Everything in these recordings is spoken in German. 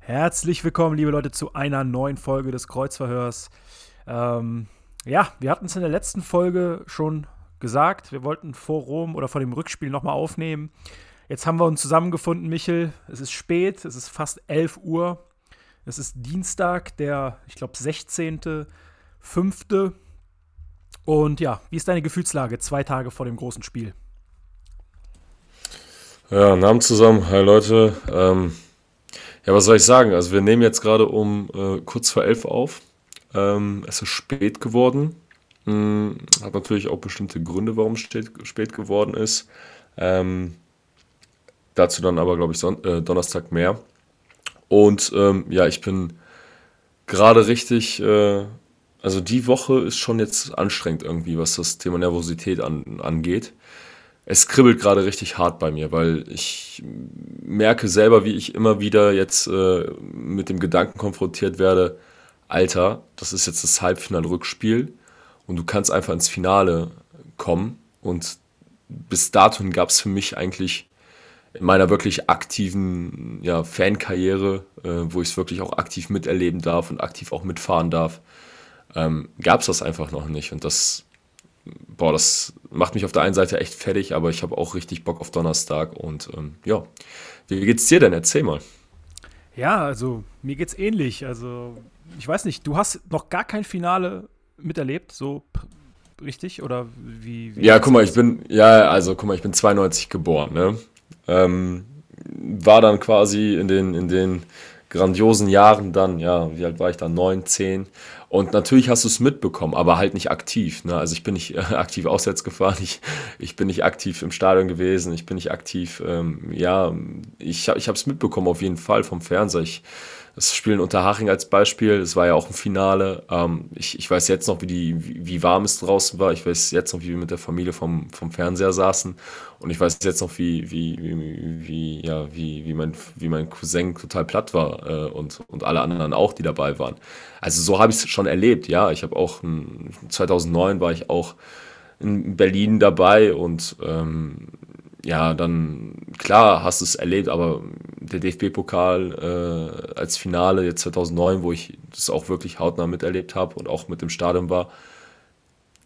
Herzlich willkommen, liebe Leute, zu einer neuen Folge des Kreuzverhörs. Ähm, ja, wir hatten es in der letzten Folge schon gesagt, wir wollten vor Rom oder vor dem Rückspiel nochmal aufnehmen. Jetzt haben wir uns zusammengefunden, Michel. Es ist spät, es ist fast 11 Uhr. Es ist Dienstag, der, ich glaube, 16.05. Und ja, wie ist deine Gefühlslage zwei Tage vor dem großen Spiel? Ja, Namen zusammen. Hi Leute. Ähm, ja, was soll ich sagen? Also wir nehmen jetzt gerade um äh, kurz vor elf auf. Ähm, es ist spät geworden. Hm, hat natürlich auch bestimmte Gründe, warum es spät, geworden ist. Ähm, dazu dann aber, glaube ich, Son äh, Donnerstag mehr. Und ähm, ja, ich bin gerade richtig, äh, also die Woche ist schon jetzt anstrengend irgendwie, was das Thema Nervosität an, angeht. Es kribbelt gerade richtig hart bei mir, weil ich merke selber, wie ich immer wieder jetzt äh, mit dem Gedanken konfrontiert werde, Alter, das ist jetzt das Halbfinal-Rückspiel und du kannst einfach ins Finale kommen. Und bis dato gab es für mich eigentlich in meiner wirklich aktiven ja, Fankarriere, äh, wo ich es wirklich auch aktiv miterleben darf und aktiv auch mitfahren darf, ähm, gab es das einfach noch nicht. Und das, boah, das macht mich auf der einen Seite echt fertig, aber ich habe auch richtig Bock auf Donnerstag. Und ähm, ja, wie geht's dir denn? Erzähl mal. Ja, also mir geht's ähnlich. Also ich weiß nicht, du hast noch gar kein Finale miterlebt, so richtig? Oder wie? wie ja, guck mal, ich bin, ja, also guck mal, ich bin 92 geboren, ne? Ähm, war dann quasi in den, in den grandiosen Jahren dann, ja, wie alt war ich dann? Neun, zehn. Und natürlich hast du es mitbekommen, aber halt nicht aktiv. Ne? Also ich bin nicht äh, aktiv auswärts gefahren, ich, ich bin nicht aktiv im Stadion gewesen, ich bin nicht aktiv, ähm, ja, ich, ich habe es mitbekommen auf jeden Fall vom Fernseher. Ich, das Spiel in Unterhaching als Beispiel, es war ja auch ein Finale. Ähm, ich, ich weiß jetzt noch, wie, die, wie, wie, warm es draußen war. Ich weiß jetzt noch, wie wir mit der Familie vom, vom Fernseher saßen. Und ich weiß jetzt noch, wie, wie, wie, wie, ja, wie, wie, mein, wie mein Cousin total platt war äh, und, und alle anderen auch, die dabei waren. Also so habe ich es schon erlebt, ja. Ich habe auch, 2009 war ich auch in Berlin dabei und ähm, ja, dann klar hast du es erlebt, aber der DFB-Pokal äh, als Finale jetzt 2009, wo ich das auch wirklich hautnah miterlebt habe und auch mit dem Stadion war,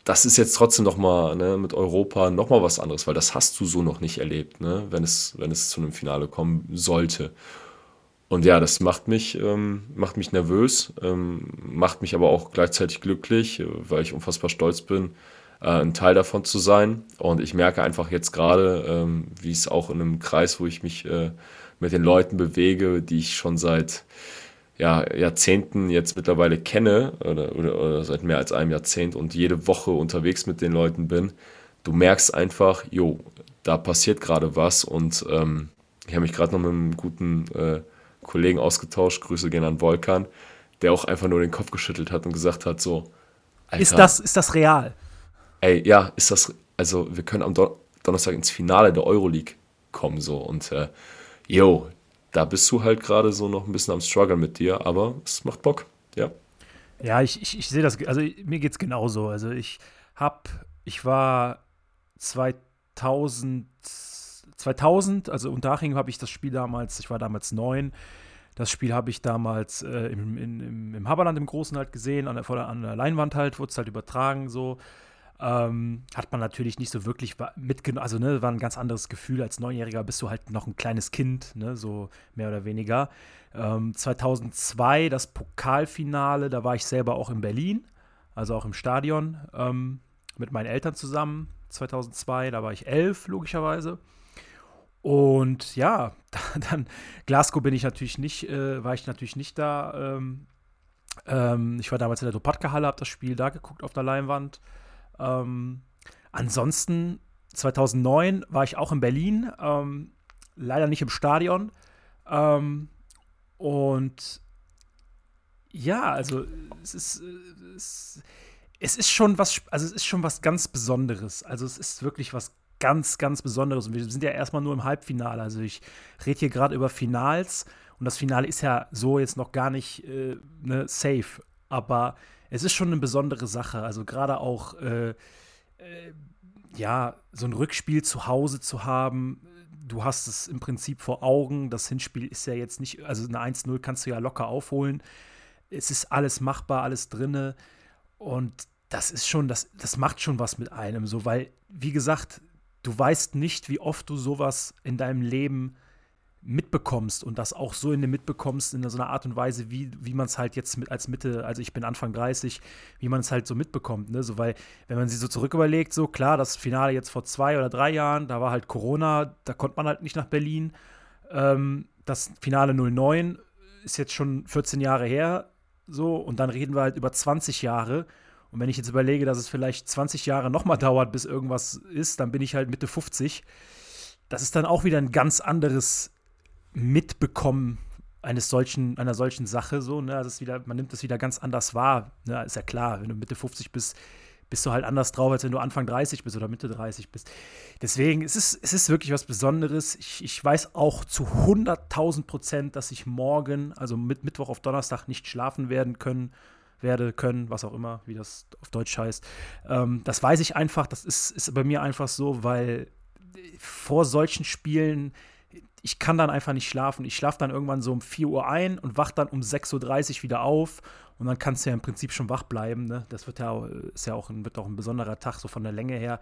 das ist jetzt trotzdem nochmal ne, mit Europa nochmal was anderes, weil das hast du so noch nicht erlebt, ne, wenn, es, wenn es zu einem Finale kommen sollte. Und ja, das macht mich, ähm, macht mich nervös, ähm, macht mich aber auch gleichzeitig glücklich, weil ich unfassbar stolz bin, äh, ein Teil davon zu sein. Und ich merke einfach jetzt gerade, ähm, wie es auch in einem Kreis, wo ich mich äh, mit den Leuten bewege, die ich schon seit ja, Jahrzehnten jetzt mittlerweile kenne oder, oder, oder, seit mehr als einem Jahrzehnt und jede Woche unterwegs mit den Leuten bin, du merkst einfach, jo, da passiert gerade was und ähm, ich habe mich gerade noch mit einem guten äh, Kollegen ausgetauscht, Grüße gehen an Volkan, der auch einfach nur den Kopf geschüttelt hat und gesagt hat, so, Alter, ist das, ist das real? Ey, ja, ist das, also wir können am Don Donnerstag ins Finale der Euroleague kommen, so und äh, yo, da bist du halt gerade so noch ein bisschen am Struggle mit dir, aber es macht Bock, ja. Ja, ich, ich, ich sehe das, also mir geht es genauso. Also ich hab, ich war 2000, 2000, also unter Aching habe ich das Spiel damals, ich war damals neun, das Spiel habe ich damals äh, im, im, im Haberland im Großen halt gesehen, an der, an der Leinwand halt, wurde es halt übertragen so. Ähm, hat man natürlich nicht so wirklich mitgenommen. Also, ne, war ein ganz anderes Gefühl. Als Neunjähriger bist du halt noch ein kleines Kind, ne, so mehr oder weniger. Ähm, 2002 das Pokalfinale, da war ich selber auch in Berlin, also auch im Stadion ähm, mit meinen Eltern zusammen. 2002, da war ich elf, logischerweise. Und ja, dann Glasgow bin ich natürlich nicht, äh, war ich natürlich nicht da. Ähm, ähm, ich war damals in der Dopatka-Halle, habe das Spiel da geguckt auf der Leinwand. Ähm, ansonsten 2009 war ich auch in Berlin, ähm, leider nicht im Stadion. Ähm, und ja, also es ist, es, es, ist schon was, also es ist schon was ganz Besonderes. Also es ist wirklich was ganz, ganz Besonderes. Und wir sind ja erstmal nur im Halbfinale. Also ich rede hier gerade über Finals und das Finale ist ja so jetzt noch gar nicht äh, ne, safe. Aber es ist schon eine besondere Sache. Also gerade auch äh, äh, ja, so ein Rückspiel zu Hause zu haben, du hast es im Prinzip vor Augen. Das Hinspiel ist ja jetzt nicht, also eine 1-0 kannst du ja locker aufholen. Es ist alles machbar, alles drinne. Und das ist schon, das, das macht schon was mit einem, so, weil, wie gesagt, du weißt nicht, wie oft du sowas in deinem Leben mitbekommst und das auch so in dem mitbekommst, in so einer Art und Weise, wie, wie man es halt jetzt mit, als Mitte, also ich bin Anfang 30, wie man es halt so mitbekommt, ne? So, weil, wenn man sich so zurück überlegt, so klar, das Finale jetzt vor zwei oder drei Jahren, da war halt Corona, da konnte man halt nicht nach Berlin. Ähm, das Finale 09 ist jetzt schon 14 Jahre her, so, und dann reden wir halt über 20 Jahre. Und wenn ich jetzt überlege, dass es vielleicht 20 Jahre nochmal dauert, bis irgendwas ist, dann bin ich halt Mitte 50. Das ist dann auch wieder ein ganz anderes Mitbekommen eines solchen, einer solchen Sache so, ne? Das ist wieder, man nimmt das wieder ganz anders wahr. Ne? Ist ja klar, wenn du Mitte 50 bist, bist du halt anders drauf, als wenn du Anfang 30 bist oder Mitte 30 bist. Deswegen, es ist, es ist wirklich was Besonderes. Ich, ich weiß auch zu 100.000 Prozent, dass ich morgen, also mit Mittwoch auf Donnerstag, nicht schlafen werden können, werde, können, was auch immer, wie das auf Deutsch heißt. Ähm, das weiß ich einfach, das ist, ist bei mir einfach so, weil vor solchen Spielen ich kann dann einfach nicht schlafen. Ich schlafe dann irgendwann so um 4 Uhr ein und wach dann um 6.30 Uhr wieder auf. Und dann kannst du ja im Prinzip schon wach bleiben. Ne? Das wird ja, ist ja auch ein, wird auch ein besonderer Tag, so von der Länge her.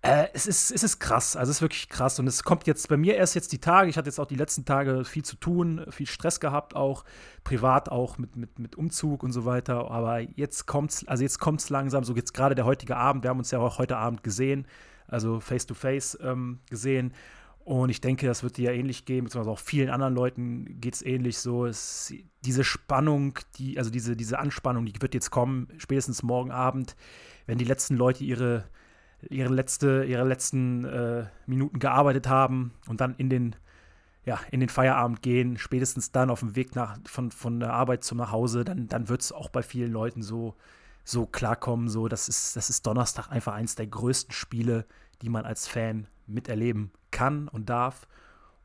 Äh, es, ist, es ist krass, also es ist wirklich krass. Und es kommt jetzt bei mir erst jetzt die Tage. Ich hatte jetzt auch die letzten Tage viel zu tun, viel Stress gehabt, auch privat, auch mit, mit, mit Umzug und so weiter. Aber jetzt kommt's, also jetzt kommt's langsam, so jetzt gerade der heutige Abend. Wir haben uns ja auch heute Abend gesehen, also face to face ähm, gesehen. Und ich denke, das wird dir ja ähnlich gehen, beziehungsweise auch vielen anderen Leuten geht es ähnlich so. Es, diese Spannung, die, also diese, diese Anspannung, die wird jetzt kommen, spätestens morgen Abend, wenn die letzten Leute ihre, ihre, letzte, ihre letzten äh, Minuten gearbeitet haben und dann in den, ja, in den Feierabend gehen, spätestens dann auf dem Weg nach, von, von der Arbeit zum nach Hause, dann, dann wird es auch bei vielen Leuten so, so klarkommen. So, das ist, das ist Donnerstag einfach eins der größten Spiele, die man als Fan miterleben kann und darf.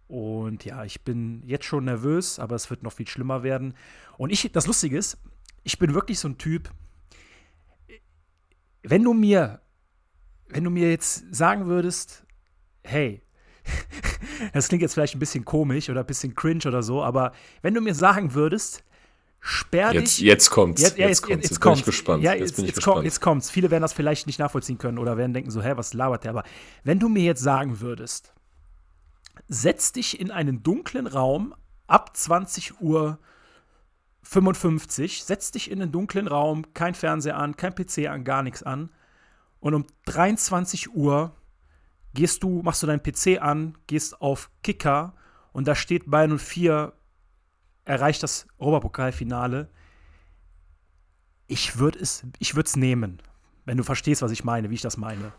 Und ja, ich bin jetzt schon nervös, aber es wird noch viel schlimmer werden. Und ich, das Lustige ist, ich bin wirklich so ein Typ, wenn du mir, wenn du mir jetzt sagen würdest, hey, das klingt jetzt vielleicht ein bisschen komisch oder ein bisschen cringe oder so, aber wenn du mir sagen würdest, sperr jetzt, dich. Jetzt kommt's. Jetzt, ja, jetzt, jetzt, kommt's. jetzt, kommt's. bin ich gespannt. Ja, jetzt, jetzt, bin ich jetzt, gespannt. Kommt, jetzt kommt's. Viele werden das vielleicht nicht nachvollziehen können oder werden denken so, hä, was labert der? Aber wenn du mir jetzt sagen würdest, setz dich in einen dunklen Raum ab 20 Uhr 55, setz dich in einen dunklen Raum, kein Fernseher an, kein PC an, gar nichts an. Und um 23 Uhr gehst du, machst du deinen PC an, gehst auf Kicker und da steht Bayern 04 erreicht das Europapokalfinale. Ich würde es, ich würde es nehmen, wenn du verstehst, was ich meine, wie ich das meine.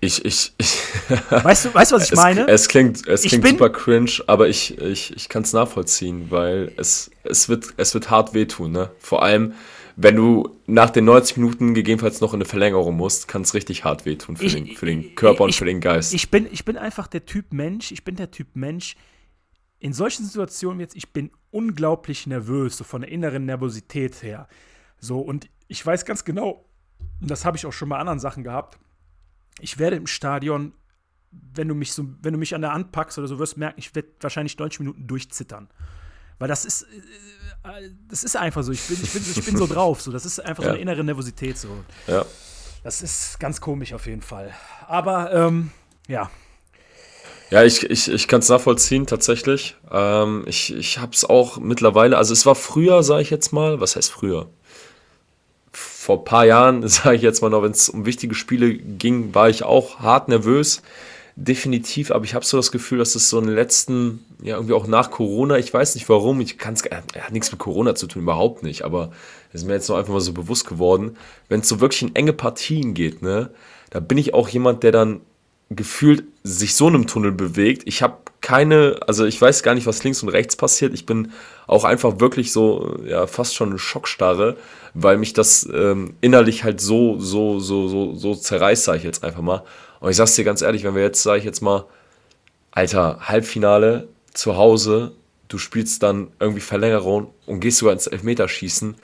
Ich, ich, ich weißt du, weißt du, was ich es, meine? Es klingt, es klingt bin- super cringe, aber ich, ich, ich kann es nachvollziehen, weil es, es, wird, es wird hart wehtun. Ne? Vor allem, wenn du nach den 90 Minuten gegebenenfalls noch in eine Verlängerung musst, kann es richtig hart wehtun für, Ich- den, für den Körper und ich- für den Geist. Ich bin, ich bin einfach der Typ Mensch, ich bin der Typ Mensch, in solchen Situationen jetzt, ich bin unglaublich nervös, so von der inneren Nervosität her. So, und ich weiß ganz genau, und das habe ich auch schon bei anderen Sachen gehabt, ich werde im Stadion, wenn du mich so, wenn du mich an der Hand packst oder so, wirst merken, ich werde wahrscheinlich 90 Minuten durchzittern. Weil das ist, äh, äh, das ist einfach so. Ich bin, ich bin, ich bin so drauf. So. Das ist einfach so Ja. eine innere Nervosität. So. ja. Das ist ganz komisch auf jeden Fall. Aber ähm, ja, Ja, ich, ich, ich kann es nachvollziehen, tatsächlich. Ähm, ich ich habe es auch mittlerweile, also es war früher, sage ich jetzt mal, was heißt früher? Vor ein paar Jahren, sage ich jetzt mal noch, wenn es um wichtige Spiele ging, war ich auch hart nervös. Definitiv, aber ich habe so das Gefühl, dass es so in den letzten, ja, irgendwie auch nach Corona, ich weiß nicht warum, ich kann es, äh, hat nichts mit Corona zu tun, überhaupt nicht, aber es ist mir jetzt noch einfach mal so bewusst geworden, wenn es so wirklich in enge Partien geht, ne, da bin ich auch jemand, der dann gefühlt sich so in einem Tunnel bewegt. Ich habe keine, also ich weiß gar nicht, was links und rechts passiert. Ich bin auch einfach wirklich so, ja, fast schon eine Schockstarre, weil mich das ähm, innerlich halt so, so, so, so, so zerreißt, sage ich jetzt einfach mal. Und ich sag's dir ganz ehrlich, wenn wir jetzt, sage ich jetzt mal, Alter, Halbfinale zu Hause, du spielst dann irgendwie Verlängerung und gehst sogar ins Elfmeterschießen,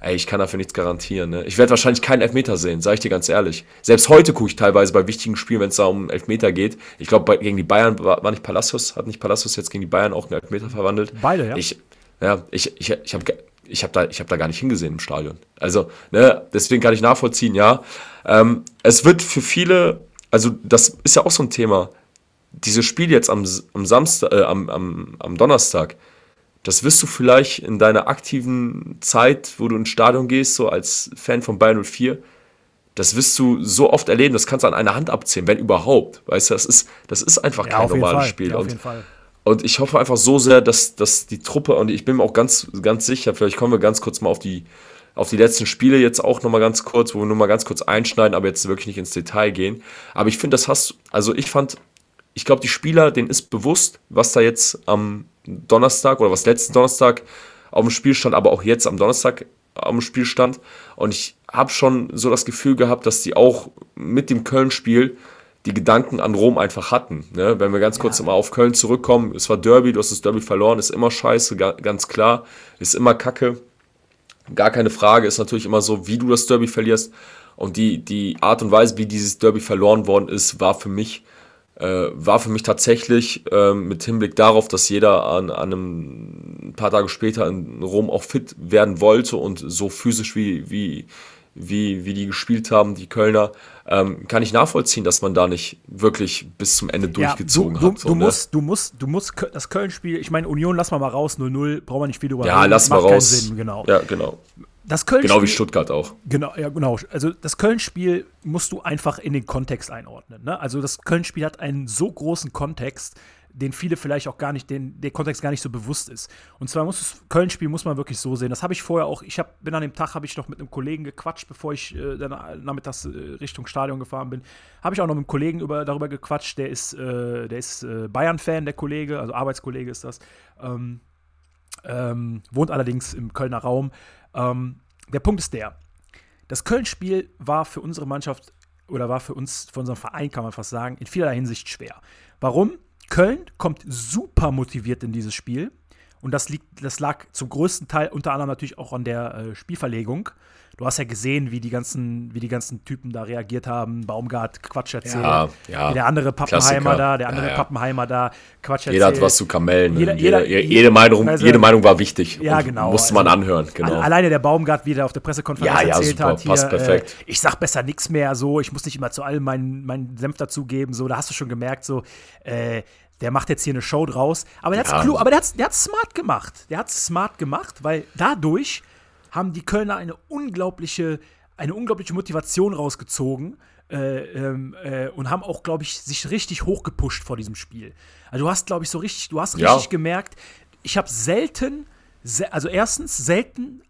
Ey, ich kann dafür nichts garantieren. Ne? Ich werde wahrscheinlich keinen Elfmeter sehen, sage ich dir ganz ehrlich. Selbst heute gucke ich teilweise bei wichtigen Spielen, wenn es da um Elfmeter geht. Ich glaube, gegen die Bayern war, war nicht Palacios, hat nicht Palacios jetzt gegen die Bayern auch einen Elfmeter verwandelt. Beide, ja. Ich, ja, ich, ich, ich habe ich hab da, hab da gar nicht hingesehen im Stadion. Also, ne, deswegen kann ich nachvollziehen, ja. Ähm, es wird für viele, also das ist ja auch so ein Thema. Dieses Spiel jetzt am, am Samstag, äh, am, am, am Donnerstag, das wirst du vielleicht in deiner aktiven Zeit, wo du ins Stadion gehst, so als Fan von Bayern 04, das wirst du so oft erleben, das kannst du an einer Hand abzählen, wenn überhaupt. Weißt du, das ist, das ist einfach ja, kein normales Spiel. Ja, und, und, ich hoffe einfach so sehr, dass, dass die Truppe, und ich bin mir auch ganz, ganz sicher, vielleicht kommen wir ganz kurz mal auf die, auf die letzten Spiele jetzt auch nochmal ganz kurz, wo wir nur mal ganz kurz einschneiden, aber jetzt wirklich nicht ins Detail gehen. Aber ich finde, das hast, also ich fand, ich glaube, die Spieler, denen ist bewusst, was da jetzt am Donnerstag oder was letzten Donnerstag auf dem Spiel stand, aber auch jetzt am Donnerstag am Spiel stand. Und ich habe schon so das Gefühl gehabt, dass die auch mit dem Köln-Spiel die Gedanken an Rom einfach hatten. Ne? Wenn wir ganz kurz ja. mal auf Köln zurückkommen, es war Derby, du hast das Derby verloren, ist immer scheiße, ganz klar, ist immer Kacke. Gar keine Frage, ist natürlich immer so, wie du das Derby verlierst. Und die, die Art und Weise, wie dieses Derby verloren worden ist, war für mich äh, war für mich tatsächlich äh, mit Hinblick darauf, dass jeder an, an einem ein paar Tage später in Rom auch fit werden wollte und so physisch wie, wie, wie, wie die gespielt haben, die Kölner, ähm, kann ich nachvollziehen, dass man da nicht wirklich bis zum Ende durchgezogen ja, du, hat. So, du, ne? musst, du musst, du musst das Köln-Spiel, ich meine, Union lass mal mal raus, 0-0, brauchen wir nicht viel drüber Ja, reden. lass mal raus. Sinn, genau. Ja, genau. Das Köln genau wie Stuttgart auch. Genau, ja, genau. Also das Köln-Spiel musst du einfach in den Kontext einordnen. Ne? Also das Köln-Spiel hat einen so großen Kontext, den viele vielleicht auch gar nicht, den der Kontext gar nicht so bewusst ist. Und zwar muss das Köln-Spiel muss man wirklich so sehen. Das habe ich vorher auch. Ich hab, bin an dem Tag habe ich noch mit einem Kollegen gequatscht, bevor ich äh, dann nachmittags äh, Richtung Stadion gefahren bin. Habe ich auch noch mit einem Kollegen über, darüber gequatscht. Der ist, äh, der ist äh, Bayern-Fan, der Kollege, also Arbeitskollege ist das. Ähm, ähm, wohnt allerdings im Kölner Raum. Ähm, der Punkt ist der: Das Köln-Spiel war für unsere Mannschaft oder war für uns, für unseren Verein, kann man fast sagen, in vielerlei Hinsicht schwer. Warum? Köln kommt super motiviert in dieses Spiel. Und das, liegt, das lag zum größten Teil unter anderem natürlich auch an der äh, Spielverlegung. Du hast ja gesehen, wie die ganzen, wie die ganzen Typen da reagiert haben. Baumgart Quatsch erzählt. Ja, ja. Der andere Pappenheimer Klassiker. da, der andere ja. Pappenheimer da Quatsch erzählt. Jeder hat was zu kamellen. Jeder, jeder, jede, jede, Meinung, also, jede Meinung war wichtig. Ja, genau. Musste man also, anhören. Genau. Alleine der Baumgart, wie der auf der Pressekonferenz ja, erzählt super, hat. Hier, passt perfekt. Äh, ich sag besser nichts mehr. So, ich muss nicht immer zu allem meinen, meinen Senf dazugeben. So, da hast du schon gemerkt, so, äh, der macht jetzt hier eine Show draus. Aber der ja. hat es der smart gemacht. Der hat es smart gemacht, weil dadurch haben die Kölner eine unglaubliche eine unglaubliche Motivation rausgezogen äh, ähm, äh, und haben auch, glaube ich, sich richtig hochgepusht vor diesem Spiel. Also du hast, glaube ich, so richtig, du hast richtig ja. gemerkt, ich habe selten, se also erstens selten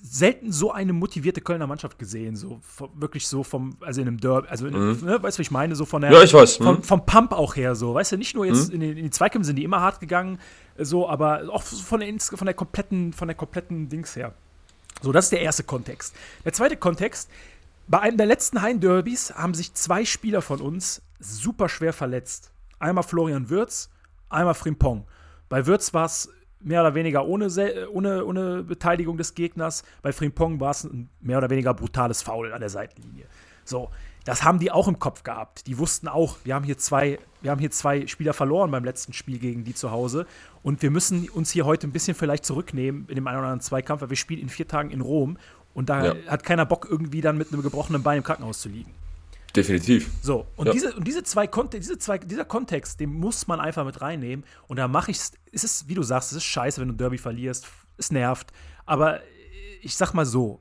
selten so eine motivierte Kölner Mannschaft gesehen, so wirklich so vom, also in einem Derby, also in, mhm. ne, weißt du, was ich meine, so von der, ja, ich weiß. Vom, mhm. vom Pump auch her, so, weißt du, nicht nur jetzt mhm. in, die, in die Zweikämpfe sind die immer hart gegangen, so, aber auch von der, von der kompletten, von der kompletten Dings her. So, das ist der erste Kontext. Der zweite Kontext, bei einem der letzten Heim-Derbys haben sich zwei Spieler von uns super schwer verletzt. Einmal Florian Würz, einmal Frimpong. Bei Würz war es mehr oder weniger ohne, ohne, ohne Beteiligung des Gegners. Bei Frimpong war es ein mehr oder weniger brutales Foul an der Seitenlinie. So, das haben die auch im Kopf gehabt. Die wussten auch, wir haben hier zwei, wir haben hier zwei Spieler verloren beim letzten Spiel gegen die zu Hause. Und wir müssen uns hier heute ein bisschen vielleicht zurücknehmen in dem einen oder anderen Zweikampf, weil wir spielen in vier Tagen in Rom und da ja. hat keiner Bock, irgendwie dann mit einem gebrochenen Bein im Krankenhaus zu liegen. Definitiv. So, und, ja. diese, und diese zwei diese zwei, dieser Kontext, den muss man einfach mit reinnehmen. Und da mache ich es, ist, wie du sagst, es ist scheiße, wenn du ein Derby verlierst. Es nervt. Aber ich sag mal so,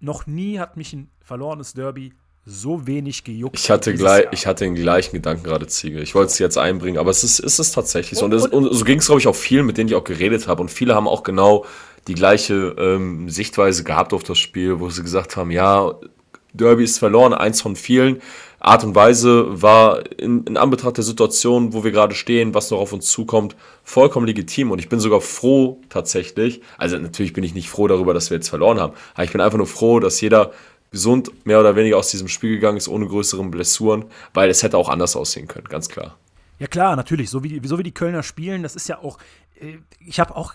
noch nie hat mich ein verlorenes Derby so wenig gejuckt. Ich hatte, gleich, ich hatte den gleichen Gedanken gerade, Ziege. Ich wollte es jetzt einbringen, aber es ist, ist es tatsächlich so. Und, und, und so ging es, glaube ich, auch vielen, mit denen ich auch geredet habe. Und viele haben auch genau die gleiche ähm, Sichtweise gehabt auf das Spiel, wo sie gesagt haben, ja, Derby ist verloren, eins von vielen. Art und Weise war in, in Anbetracht der Situation, wo wir gerade stehen, was noch auf uns zukommt, vollkommen legitim. Und ich bin sogar froh tatsächlich, also natürlich bin ich nicht froh darüber, dass wir jetzt verloren haben, aber ich bin einfach nur froh, dass jeder gesund mehr oder weniger aus diesem Spiel gegangen ist, ohne größeren Blessuren, weil es hätte auch anders aussehen können, ganz klar. Ja klar, natürlich. So wie, so wie die Kölner spielen, das ist ja auch, äh, ich habe auch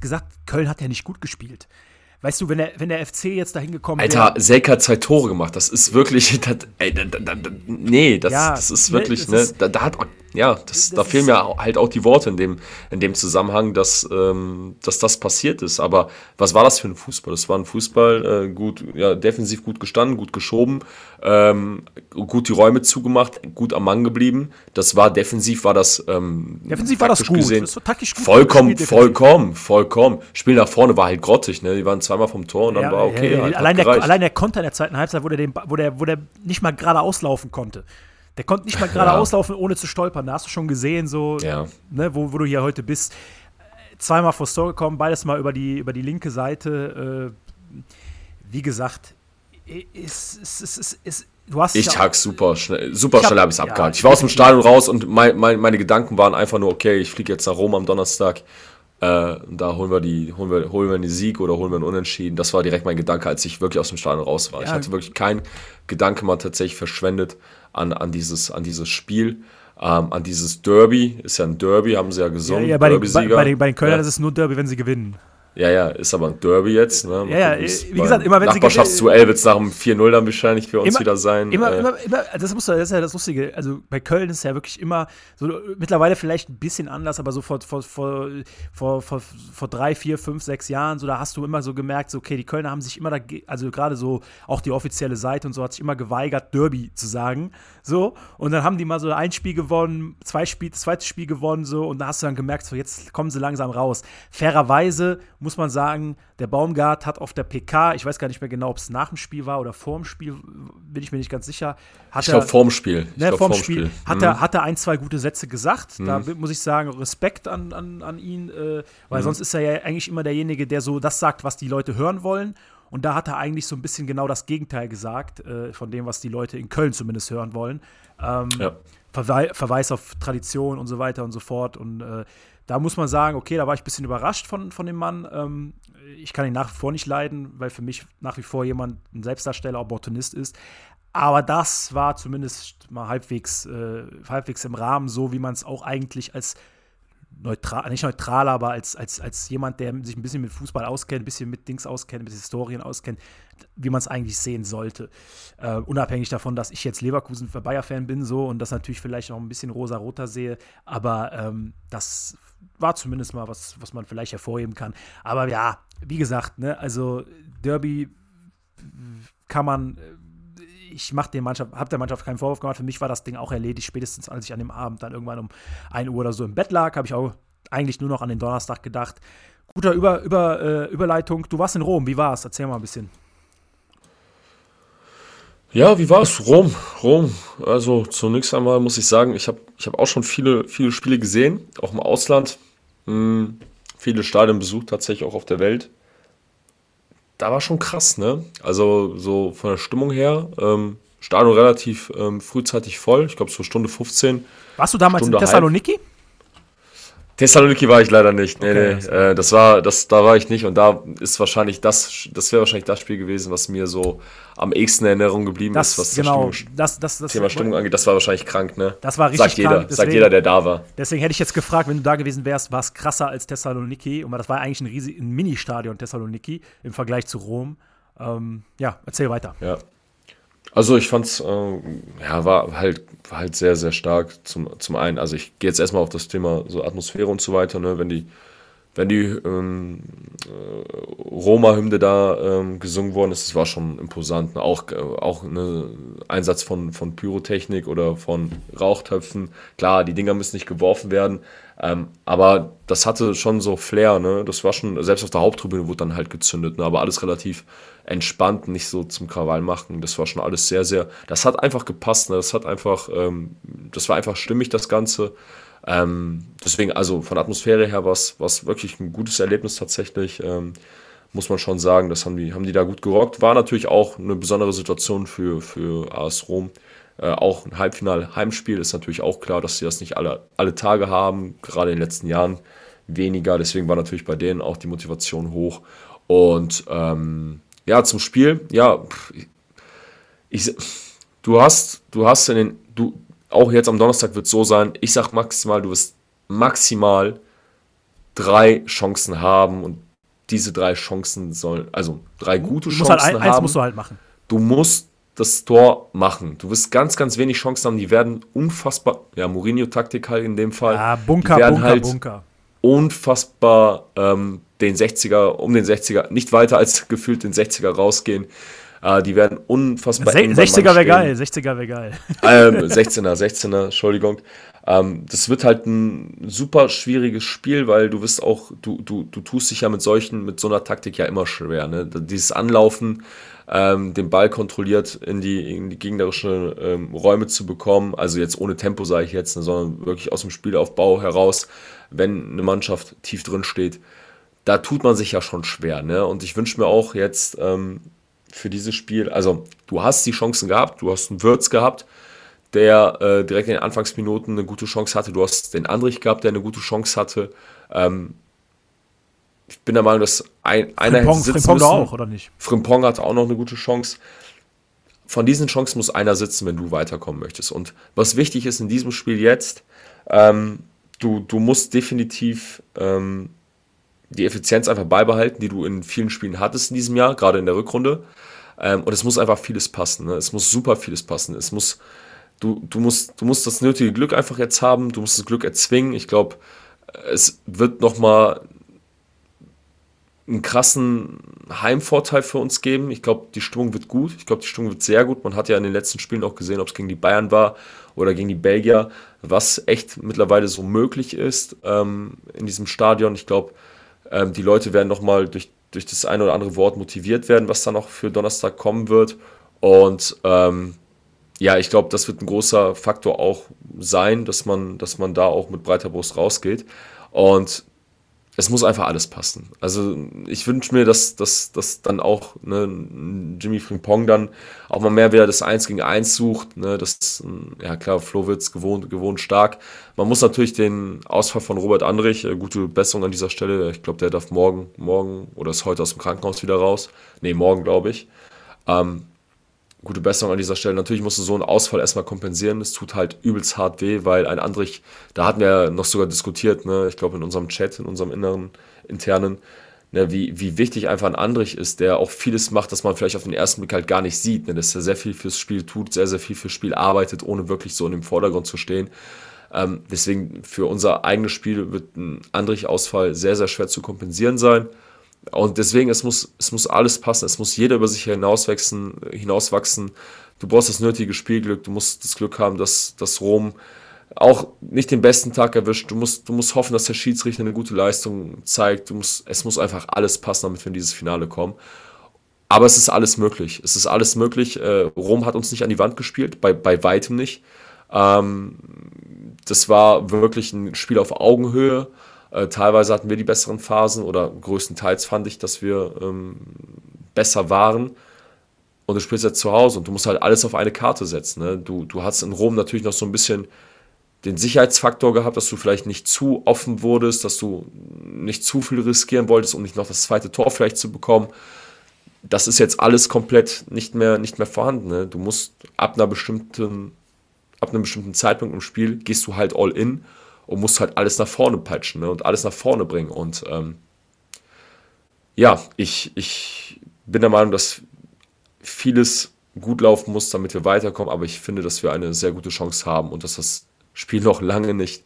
gesagt, Köln hat ja nicht gut gespielt. Weißt du, wenn der, wenn der FC jetzt dahin gekommen wäre. Alter, Selk hat zwei Tore gemacht. Das ist wirklich. Das, ey, da, da, da, nee, das, ja, das ist wirklich. Ne, das ne, ist, da, da, hat ja, das, das da fehlen mir halt auch die Worte in dem, in dem Zusammenhang, dass, ähm, dass das passiert ist. Aber was war das für ein Fußball? Das war ein Fußball, äh, gut, ja, defensiv gut gestanden, gut geschoben, ähm, gut die Räume zugemacht, gut am Mann geblieben. Das war defensiv, war das. Ähm, defensiv war das gut. Gesehen, das war taktisch gut. Vollkommen, vollkommen, vollkommen. Spiel nach vorne war halt grottig, ne? Die waren zweimal vom Tor und dann ja, war okay. Ja, halt, allein, der, allein der Konter in der zweiten Halbzeit, wo der, den, wo der, wo der nicht mal gerade auslaufen konnte. Der konnte nicht mal gerade ja. auslaufen, ohne zu stolpern. Da hast du schon gesehen, so, ja. ne, wo, wo du hier heute bist. Zweimal vor Store gekommen, beides mal über die, über die linke Seite. Äh, wie gesagt, ist, ist, ist, ist, du hast. Ich hab super schnell, super ich schnell habe ich es ja, abgehakt. Ich war aus dem Stadion raus und mein, mein, meine Gedanken waren einfach nur, okay, ich fliege jetzt nach Rom am Donnerstag. Äh, da holen wir, die, holen, wir, holen wir einen Sieg oder holen wir einen Unentschieden. Das war direkt mein Gedanke, als ich wirklich aus dem Stadion raus war. Ja. Ich hatte wirklich keinen Gedanke mal tatsächlich verschwendet an, an, dieses, an dieses Spiel. Ähm, an dieses Derby, ist ja ein Derby, haben sie ja gesungen. Ja, ja bei, den, bei, bei den Kölnern ja. ist es nur Derby, wenn sie gewinnen. Ja, ja, ist aber ein Derby jetzt. Ne? Ja, ja, wie gesagt, immer wenn Nachbarschaftsduell wird es nach dem 4-0 dann wahrscheinlich für uns immer, wieder sein. Immer, äh, immer, immer, das, muss, das ist ja das Lustige. Also bei Köln ist ja wirklich immer so, mittlerweile vielleicht ein bisschen anders, aber so vor, vor, vor, vor, vor, vor drei, vier, fünf, sechs Jahren, so da hast du immer so gemerkt, so, okay, die Kölner haben sich immer da, also gerade so, auch die offizielle Seite und so hat sich immer geweigert, Derby zu sagen. So, und dann haben die mal so ein Spiel gewonnen, zwei Spiel, das zweite Spiel gewonnen, so, und da hast du dann gemerkt, so, jetzt kommen sie langsam raus. Fairerweise muss man sagen, der Baumgart hat auf der PK, ich weiß gar nicht mehr genau, ob es nach dem Spiel war oder vor dem Spiel, bin ich mir nicht ganz sicher. ich glaube, vorm Spiel. Ne, glaub, vorm Spiel. Spiel. Hat, mhm. er, hat er ein, zwei gute Sätze gesagt. Mhm. Da muss ich sagen, Respekt an, an, an ihn, äh, weil mhm. sonst ist er ja eigentlich immer derjenige, der so das sagt, was die Leute hören wollen. Und da hat er eigentlich so ein bisschen genau das Gegenteil gesagt, äh, von dem, was die Leute in Köln zumindest hören wollen. Ähm, ja. Verwe Verweis auf Tradition und so weiter und so fort. Und äh, da muss man sagen, okay, da war ich ein bisschen überrascht von, von dem Mann. Ähm, ich kann ihn nach wie vor nicht leiden, weil für mich nach wie vor jemand ein Selbstdarsteller, Opportunist ist. Aber das war zumindest mal halbwegs, äh, halbwegs im Rahmen, so wie man es auch eigentlich als neutral, nicht neutral, aber als, als, als jemand, der sich ein bisschen mit Fußball auskennt, ein bisschen mit Dings auskennt, mit Historien auskennt, wie man es eigentlich sehen sollte. Äh, unabhängig davon, dass ich jetzt Leverkusen für Bayer-Fan bin, so und das natürlich vielleicht noch ein bisschen rosa-roter sehe, aber ähm, das war zumindest mal was, was man vielleicht hervorheben kann. Aber ja, wie gesagt, ne, also Derby kann man ich mache der Mannschaft, habe der Mannschaft keinen Vorwurf gemacht. Für mich war das Ding auch erledigt, spätestens als ich an dem Abend dann irgendwann um 1 Uhr oder so im Bett lag, habe ich auch eigentlich nur noch an den Donnerstag gedacht. Guter Über, Über, äh, Überleitung. Du warst in Rom, wie war es? Erzähl mal ein bisschen. Ja, wie war es? Rom, Rom. Also zunächst einmal muss ich sagen, ich habe ich hab auch schon viele, viele Spiele gesehen, auch im Ausland. Hm, viele Stadien besucht, tatsächlich auch auf der Welt da war schon krass, ne? Also so von der Stimmung her, ähm, Stadion relativ ähm, frühzeitig voll, ich glaube so Stunde 15. Warst du damals Stunde in Thessaloniki? Halb. Thessaloniki war ich leider nicht. Nee, okay, nee. Äh, das war, das, da war ich nicht und da ist wahrscheinlich das, das wäre wahrscheinlich das Spiel gewesen, was mir so am ehesten in Erinnerung geblieben das, ist, was genau, Stimmung, das, das, das, Thema Stimmung angeht. Das war wahrscheinlich krank, ne? Das war richtig sagt jeder, krank. Deswegen, sagt jeder, der da war. Deswegen hätte ich jetzt gefragt, wenn du da gewesen wärst, war es krasser als Thessaloniki. Und das war eigentlich ein, riesig, ein Mini-Stadion Thessaloniki im Vergleich zu Rom. Ähm, ja, erzähl weiter. Ja. Also ich fand's, äh, ja, war halt, war halt sehr, sehr stark. Zum, zum einen, also ich gehe jetzt erstmal auf das Thema so Atmosphäre und so weiter, ne, wenn die, wenn die ähm, äh, Roma-Hymne da ähm, gesungen worden ist, das war schon imposant. Ne? Auch, äh, auch ein Einsatz von, von Pyrotechnik oder von Rauchtöpfen. Klar, die Dinger müssen nicht geworfen werden, ähm, aber das hatte schon so Flair, ne? Das war schon, selbst auf der Haupttribüne wurde dann halt gezündet, ne? Aber alles relativ entspannt, nicht so zum Krawall machen. Das war schon alles sehr, sehr. Das hat einfach gepasst, ne? Das hat einfach, ähm, das war einfach stimmig, das Ganze. Ähm, deswegen, also von Atmosphäre her war es wirklich ein gutes Erlebnis tatsächlich. Ähm, muss man schon sagen, das haben die, haben die da gut gerockt. War natürlich auch eine besondere Situation für, für AS Rom, Äh, auch ein Halbfinal-Heimspiel ist natürlich auch klar, dass sie das nicht alle, alle Tage haben, gerade in den letzten Jahren weniger. Deswegen war natürlich bei denen auch die Motivation hoch. Und ähm, ja, zum Spiel, ja, ich, du hast, du hast in den, du, auch jetzt am Donnerstag wird es so sein, ich sag maximal, du wirst maximal drei Chancen haben und diese drei Chancen sollen, also drei gute musst Chancen halt, haben. eins musst du halt machen. Du musst das Tor machen. Du wirst ganz, ganz wenig Chancen haben. Die werden unfassbar, ja, Mourinho-Taktik halt in dem Fall. Ja, Bunker, die werden Bunker, halt Bunker. unfassbar ähm, den 60er, um den 60er, nicht weiter als gefühlt den 60er rausgehen. Äh, die werden unfassbar Se eng beim Mann 60er wäre geil, 60er wäre geil. Ähm, 16er, 16er, Entschuldigung. Ähm, das wird halt ein super schwieriges Spiel, weil du wirst auch, du, du, du tust dich ja mit solchen, mit so einer Taktik ja immer schwer. Ne? Dieses Anlaufen, ähm, den Ball kontrolliert in die, in die gegnerischen ähm, Räume zu bekommen, also jetzt ohne Tempo sage ich jetzt, ne, sondern wirklich aus dem Spielaufbau heraus, wenn eine Mannschaft tief drin steht, da tut man sich ja schon schwer. Ne? Und ich wünsche mir auch jetzt ähm, für dieses Spiel, also du hast die Chancen gehabt, du hast einen Würz gehabt, der äh, direkt in den Anfangsminuten eine gute Chance hatte. Du hast den Andrich gehabt, der eine gute Chance hatte. Ähm, ich bin der Meinung, dass ein, einer hätte Frimpong, sitzen Frimpong müssen. auch, oder nicht? Frimpong hatte auch noch eine gute Chance. Von diesen Chancen muss einer sitzen, wenn du weiterkommen möchtest. Und was wichtig ist in diesem Spiel jetzt, ähm, du, du musst definitiv ähm, die Effizienz einfach beibehalten, die du in vielen Spielen hattest in diesem Jahr, gerade in der Rückrunde. Ähm, und es muss einfach vieles passen. Ne? Es muss super vieles passen. Es muss, du, du, musst, du musst das nötige Glück einfach jetzt haben. Du musst das Glück erzwingen. Ich glaube, es wird nochmal einen krassen Heimvorteil für uns geben. Ich glaube, die Stimmung wird gut. Ich glaube, die Stimmung wird sehr gut. Man hat ja in den letzten Spielen auch gesehen, ob es gegen die Bayern war oder gegen die Belgier, was echt mittlerweile so möglich ist ähm, in diesem Stadion. Ich glaube, ähm, die Leute werden nochmal durch, durch das eine oder andere Wort motiviert werden, was da noch für Donnerstag kommen wird. Und ähm, ja, ich glaube, das wird ein großer Faktor auch sein, dass man, dass man da auch mit breiter Brust rausgeht. Und es muss einfach alles passen. Also ich wünsche mir, dass, dass, dass dann auch ne, Jimmy Frimpong dann auch mal mehr wieder das 1 gegen 1 sucht. Ne, das, ja klar, Flo wird's gewohnt, gewohnt stark. Man muss natürlich den Ausfall von Robert Andrich, äh, gute Besserung an dieser Stelle. Ich glaube, der darf morgen, morgen oder ist heute aus dem Krankenhaus wieder raus. Nee, morgen, glaube ich. Ähm, gute Besserung an dieser Stelle. Natürlich musst du so einen Ausfall erstmal kompensieren. Es tut halt übelst hart weh, weil ein Andrich, da hatten wir noch sogar diskutiert, ne, ich glaube in unserem Chat, in unserem inneren, internen, ne, wie, wie wichtig einfach ein Andrich ist, der auch vieles macht, das man vielleicht auf den ersten Blick halt gar nicht sieht. Ne, dass er sehr viel fürs Spiel tut, sehr, sehr viel fürs Spiel arbeitet, ohne wirklich so in dem Vordergrund zu stehen. Ähm, deswegen für unser eigenes Spiel wird ein Andrich-Ausfall sehr, sehr schwer zu kompensieren sein. Und deswegen, es muss, es muss alles passen. Es muss jeder über sich hinauswachsen, hinauswachsen. Du brauchst das nötige Spielglück. Du musst das Glück haben, dass, dass Rom auch nicht den besten Tag erwischt. Du musst, du musst hoffen, dass der Schiedsrichter eine gute Leistung zeigt. Du musst, es muss einfach alles passen, damit wir in dieses Finale kommen. Aber es ist alles möglich. Es ist alles möglich. Äh, Rom hat uns nicht an die Wand gespielt, bei, bei weitem nicht. Ähm, das war wirklich ein Spiel auf Augenhöhe. Äh, teilweise hatten wir die besseren Phasen oder größtenteils fand ich, dass wir ähm, besser waren. Und du spielst jetzt zu Hause und du musst halt alles auf eine Karte setzen. Ne? Du, du hast in Rom natürlich noch so ein bisschen den Sicherheitsfaktor gehabt, dass du vielleicht nicht zu offen wurdest, dass du nicht zu viel riskieren wolltest, um nicht noch das zweite Tor vielleicht zu bekommen. Das ist jetzt alles komplett nicht mehr, nicht mehr vorhanden. Ne? Du musst ab einer bestimmten, ab einem bestimmten Zeitpunkt im Spiel gehst du halt all in und musst halt alles nach vorne peitschen ne? und alles nach vorne bringen. Und ähm, ja, ich, ich bin der Meinung, dass vieles gut laufen muss, damit wir weiterkommen, aber ich finde, dass wir eine sehr gute Chance haben und dass das Spiel noch lange nicht,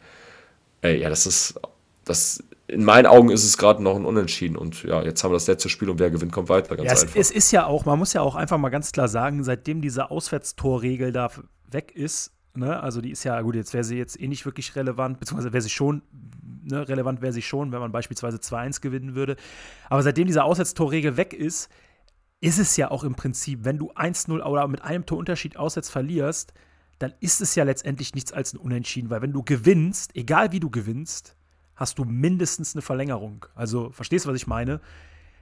ey, ja, das ist, das, in meinen Augen ist es gerade noch ein Unentschieden und ja, jetzt haben wir das letzte Spiel und wer gewinnt, kommt weiter, ganz Ja, es, einfach. es ist ja auch, man muss ja auch einfach mal ganz klar sagen, seitdem diese Auswärtstorregel da weg ist, ne, also die ist ja, gut, jetzt wäre sie jetzt eh nicht wirklich relevant, beziehungsweise wäre sie schon, ne, relevant wäre sie schon, wenn man beispielsweise 2-1 gewinnen würde. Aber seitdem diese Auswärtstorregel weg ist, ist es ja auch im Prinzip, wenn du 1-0 oder mit einem Torunterschied auswärts verlierst, dann ist es ja letztendlich nichts als ein Unentschieden, weil wenn du gewinnst, egal wie du gewinnst, hast du mindestens eine Verlängerung. Also, verstehst du, was ich meine?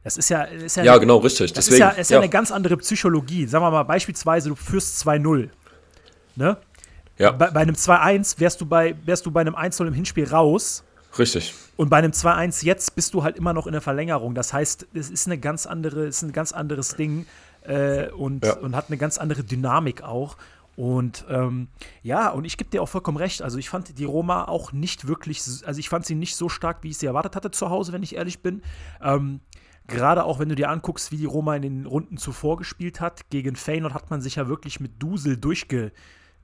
Das ist ja, ist ja, ja, genau, richtig. das Deswegen, ist ja, ist ja eine ganz andere Psychologie. Sagen wir mal beispielsweise, du führst 2-0. Ne? Ja. Bei, bei einem 2-1 wärst du bei, wärst du bei einem 1-0 im Hinspiel raus. Richtig. Und bei einem 2-1 jetzt bist du halt immer noch in der Verlängerung. Das heißt, es ist eine ganz andere, es ist ein ganz anderes Ding äh, und, Ja. und hat eine ganz andere Dynamik auch. Und ähm, ja, und ich gebe dir auch vollkommen recht. Also ich fand die Roma auch nicht wirklich, also ich fand sie nicht so stark, wie ich sie erwartet hatte zu Hause, wenn ich ehrlich bin. Ähm, Gerade auch wenn du dir anguckst, wie die Roma in den Runden zuvor gespielt hat, gegen Feyenoord hat man sich ja wirklich mit Dusel durchge,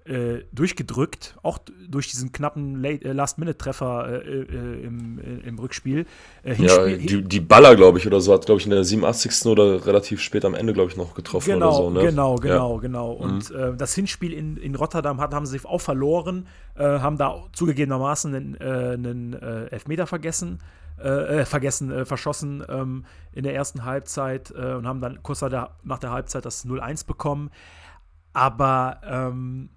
äh, durchgedrückt, auch durch diesen knappen äh, Last-Minute-Treffer äh, äh, im, im Rückspiel. Ja, die, die Baller, glaube ich, oder so, hat, glaube ich, in der 87. oder relativ spät am Ende, glaube ich, noch getroffen Genau, oder so. Ne? genau, Ja. genau, genau. Und äh, das Hinspiel in, in Rotterdam hat, haben sie auch verloren, haben da zugegebenermaßen einen, einen Elfmeter vergessen, äh, äh, vergessen, äh, verschossen ähm, in der ersten Halbzeit äh, und haben dann kurz nach der, nach der Halbzeit das 0-1 bekommen. Aber ähm,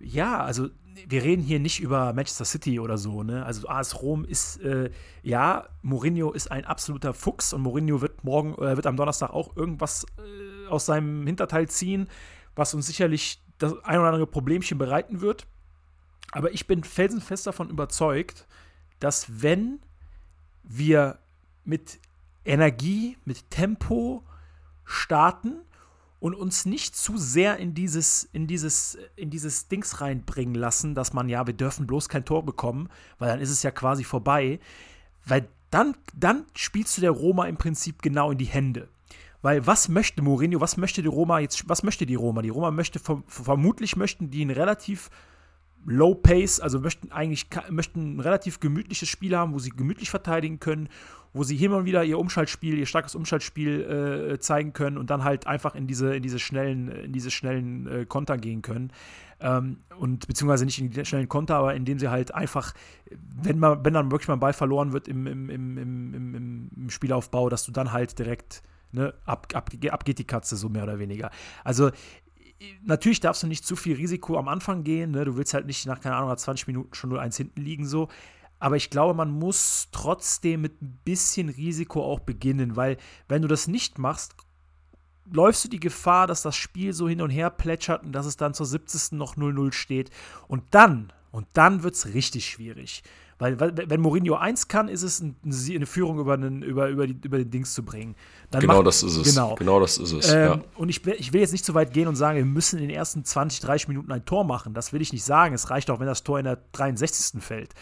ja, also wir reden hier nicht über Manchester City oder so, ne? Also AS Rom ist, äh, ja, Mourinho ist ein absoluter Fuchs und Mourinho wird morgen, äh, wird am Donnerstag auch irgendwas äh, aus seinem Hinterteil ziehen, was uns sicherlich das ein oder andere Problemchen bereiten wird. Aber ich bin felsenfest davon überzeugt, dass wenn wir mit Energie, mit Tempo starten und uns nicht zu sehr in dieses, in dieses, in dieses Dings reinbringen lassen, dass man ja, wir dürfen bloß kein Tor bekommen, weil dann ist es ja quasi vorbei. Weil dann, dann spielst du der Roma im Prinzip genau in die Hände. Weil was möchte Mourinho, was möchte die Roma jetzt, was möchte die Roma? Die Roma möchte, verm- vermutlich möchten die ein relativ Low Pace, also möchten eigentlich möchten ein relativ gemütliches Spiel haben, wo sie gemütlich verteidigen können, wo sie hier mal wieder ihr Umschaltspiel, ihr starkes Umschaltspiel äh, zeigen können und dann halt einfach in diese, in diese schnellen, in diese schnellen äh, Konter gehen können. Ähm, und beziehungsweise nicht in die schnellen Konter, aber indem sie halt einfach, wenn man, wenn dann wirklich mal ein Ball verloren wird im, im, im, im- im Spielaufbau, dass du dann halt direkt, ne, ab, ab, ab geht die Katze, so mehr oder weniger. Also natürlich darfst du nicht zu viel Risiko am Anfang gehen. Ne? Du willst halt nicht nach, keine Ahnung, nach 20 Minuten schon 0-1 hinten liegen. so. Aber ich glaube, man muss trotzdem mit ein bisschen Risiko auch beginnen, weil wenn du das nicht machst, läufst du die Gefahr, dass das Spiel so hin und her plätschert und dass es dann zur 70. noch 0-0 steht. Und dann, und dann wird es richtig schwierig. Weil, wenn Mourinho eins kann, ist es ein, eine Führung über, einen, über, über, die, über den Dings zu bringen. Dann Genau macht- das ist es. Genau. Genau das ist es. ähm, ja. Und ich, will- ich will jetzt nicht so weit gehen und sagen, wir müssen in den ersten 20, 30 Minuten ein Tor machen. Das will ich nicht sagen. Es reicht auch, wenn das Tor in der 63. fällt.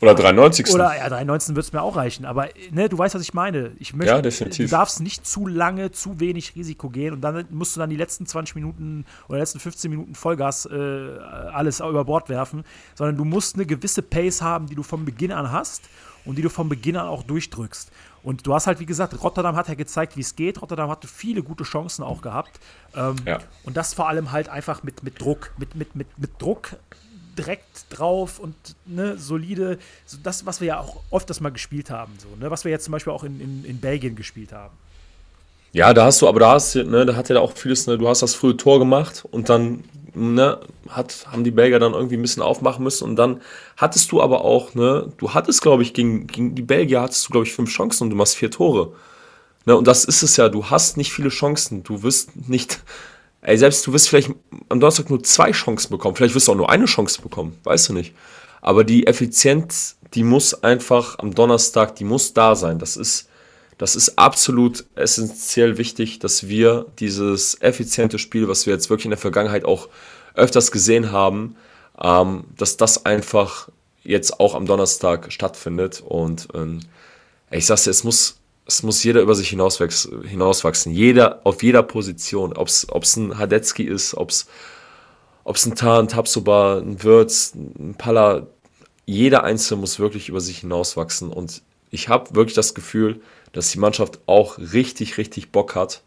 Oder 93. Oder ja, 3,19 wird es mir auch reichen. Aber ne, du weißt, was ich meine. Ich möchte, Ja, definitiv. Du darfst nicht zu lange, zu wenig Risiko gehen und dann musst du dann die letzten 20 Minuten oder letzten 15 Minuten Vollgas äh, alles über Bord werfen, sondern du musst eine gewisse Pace haben, die du von Beginn an hast und die du von Beginn an auch durchdrückst. Und du hast halt, wie gesagt, Rotterdam hat ja gezeigt, wie es geht. Rotterdam hatte viele gute Chancen auch gehabt. Ähm, Ja. Und das vor allem halt einfach mit, mit Druck, mit, mit, mit, mit Druck direkt drauf und ne, solide, so das, was wir ja auch öfters mal gespielt haben, so, ne, was wir jetzt zum Beispiel auch in, in, in Belgien gespielt haben. Ja, da hast du, aber da hast ne, da hat ja auch vieles, ne, du hast das frühe Tor gemacht und dann, ne, hat, haben die Belgier dann irgendwie ein bisschen aufmachen müssen und dann hattest du aber auch, ne, du hattest, glaube ich, gegen, gegen die Belgier hattest du, glaube ich, fünf Chancen und du machst vier Tore. Ne, und das ist es ja, du hast nicht viele Chancen, du wirst nicht, ey, selbst du wirst vielleicht am Donnerstag nur zwei Chancen bekommen, vielleicht wirst du auch nur eine Chance bekommen, weißt du nicht. Aber die Effizienz, die muss einfach am Donnerstag, die muss da sein. Das ist, das ist absolut essentiell wichtig, dass wir dieses effiziente Spiel, was wir jetzt wirklich in der Vergangenheit auch öfters gesehen haben, ähm, dass das einfach jetzt auch am Donnerstag stattfindet. Und ähm, ich sag's dir, es muss, es muss jeder über sich hinauswachs hinauswachsen. Jeder auf jeder Position. Ob es ein Hadecki ist, ob es ein Tar, ein Tapsoba, ein Würz, ein Palla. Jeder Einzelne muss wirklich über sich hinauswachsen. Und ich habe wirklich das Gefühl, dass die Mannschaft auch richtig, richtig Bock hat,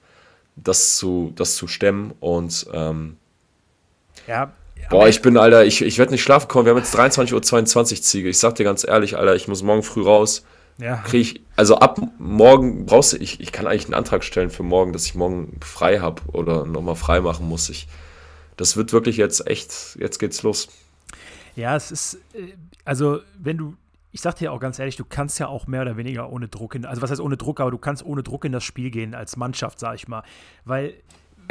das zu, das zu stemmen. Und ähm, Ja, boah, ich bin, Alter, ich, ich werde nicht schlafen kommen. Wir haben jetzt 23.22 Uhr Ziege. Ich sag dir ganz ehrlich, Alter, ich muss morgen früh raus. Ja. Krieg ich, also ab morgen brauchst du, ich, ich kann eigentlich einen Antrag stellen für morgen, dass ich morgen frei habe oder nochmal frei machen muss. Ich, das wird wirklich jetzt echt, jetzt geht's los. Ja, es ist, äh, also wenn du, ich sag dir auch ganz ehrlich, du kannst ja auch mehr oder weniger ohne Druck in, also was heißt ohne Druck, aber du kannst ohne Druck in das Spiel gehen als Mannschaft, sag ich mal. Weil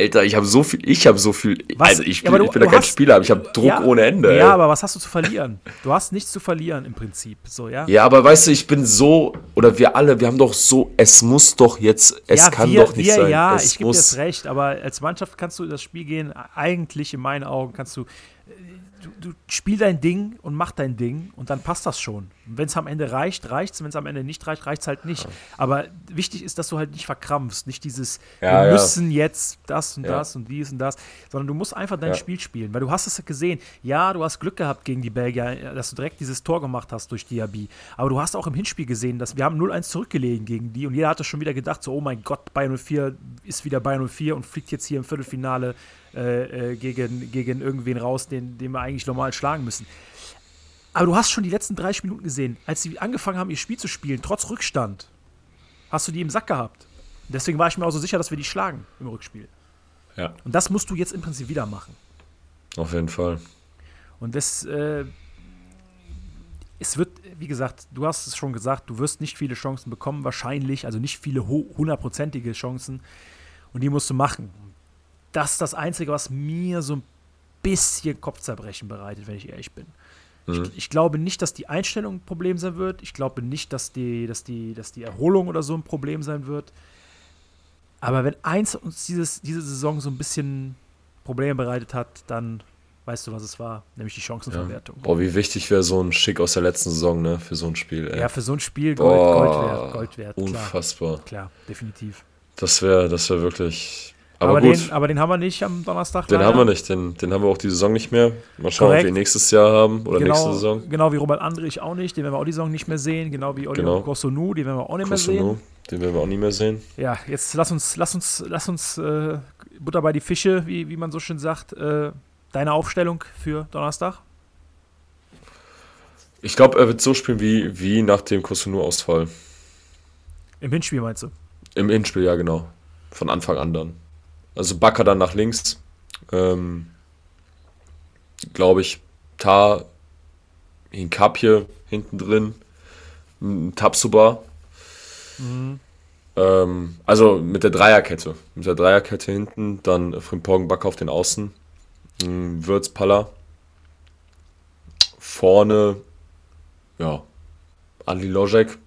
Alter, ich habe so viel, ich habe so viel, Was? also ich, Ja, aber spiel, du- ich bin da kein hast- Spieler, aber ich habe Druck Ja, ohne Ende. Ja, ey. aber was hast du zu verlieren? Du hast nichts zu verlieren im Prinzip. So, ja? Ja, aber weißt du, ich bin so, oder wir alle, wir haben doch so, es muss doch jetzt, es ja, kann wir, doch nicht wir, sein. Ja, es ich gebe dir das recht, aber als Mannschaft kannst du in das Spiel gehen, eigentlich in meinen Augen kannst du, äh, du, du spiel dein Ding und mach dein Ding und dann passt das schon. Wenn es am Ende reicht, reicht es, wenn es am Ende nicht reicht, reicht es halt nicht. Aber wichtig ist, dass du halt nicht verkrampfst, nicht dieses, Ja, wir ja. müssen jetzt das und das und dies und das, sondern du musst einfach dein. Spiel spielen, weil du hast es gesehen. Ja, du hast Glück gehabt gegen die Belgier, äh, dass du direkt dieses Tor gemacht hast durch Diaby. Aber du hast auch im Hinspiel gesehen, dass wir haben 0-1 zurückgelegen gegen die und jeder hatte schon wieder gedacht, so, oh mein Gott, Bayern 04 ist wieder Bayern 04 und fliegt jetzt hier im Viertelfinale äh, äh, gegen, gegen irgendwen raus, den, den wir eigentlich normal schlagen müssen. Aber du hast schon die letzten 30 Minuten gesehen, als sie angefangen haben, ihr Spiel zu spielen, trotz Rückstand, hast du die im Sack gehabt. Deswegen war ich mir auch so sicher, dass wir die schlagen im Rückspiel. Ja, Und das musst du jetzt im Prinzip wieder machen. auf jeden Fall. Und das, äh, es wird, wie gesagt, du hast es schon gesagt, du wirst nicht viele Chancen bekommen, wahrscheinlich, also nicht viele hundertprozentige Chancen. Und die musst du machen. Das ist das Einzige, was mir so ein bisschen Kopfzerbrechen bereitet, wenn ich ehrlich bin. Mhm. Ich, ich glaube nicht, dass die Einstellung ein Problem sein wird. Ich glaube nicht, dass die, dass die, dass die Erholung oder so ein Problem sein wird. Aber wenn eins uns dieses, diese Saison so ein bisschen Probleme bereitet hat, dann weißt du, was es war, nämlich die Ja. Chancenverwertung. Boah, wie wichtig wäre so ein Schick aus der letzten Saison, ne, für so ein Spiel. Ey. Ja, für so ein Spiel Gold, Boah, Gold wert, Gold wert, klar. Unfassbar. Klar, definitiv. Das wäre, das wäre wirklich. Aber, Aber, gut, den, aber den haben wir nicht am Donnerstag. den leider. haben wir nicht. Den, den haben wir auch die Saison nicht mehr. Mal schauen, ob Korrekt. wir ihn nächstes Jahr haben oder nächste Genau, Saison. genau wie Robert Andrich auch nicht, den werden wir auch die Saison nicht mehr sehen, genau wie Oliver Genau. Den werden wir auch nicht mehr Kosunu, sehen. den werden wir auch nie mehr sehen. Ja, jetzt lass uns, lass uns, lass uns äh, Butter bei die Fische, wie, wie man so schön sagt. Äh, deine Aufstellung für Donnerstag? Ich glaube, er wird so spielen wie, wie nach dem Kosunu-Ausfall. Im Hinspiel meinst du? Im Hinspiel, ja, genau. Von Anfang an dann. Also Bakker dann nach links. Ähm, Glaube ich. Tar, Hinkapje hinten drin. Tapsuba. Ähm, also mit der Dreierkette. Mit der Dreierkette hinten. Dann Frimpong, Bakker auf den Außen. Würz, Palla. Vorne, ja, Ali Lojek,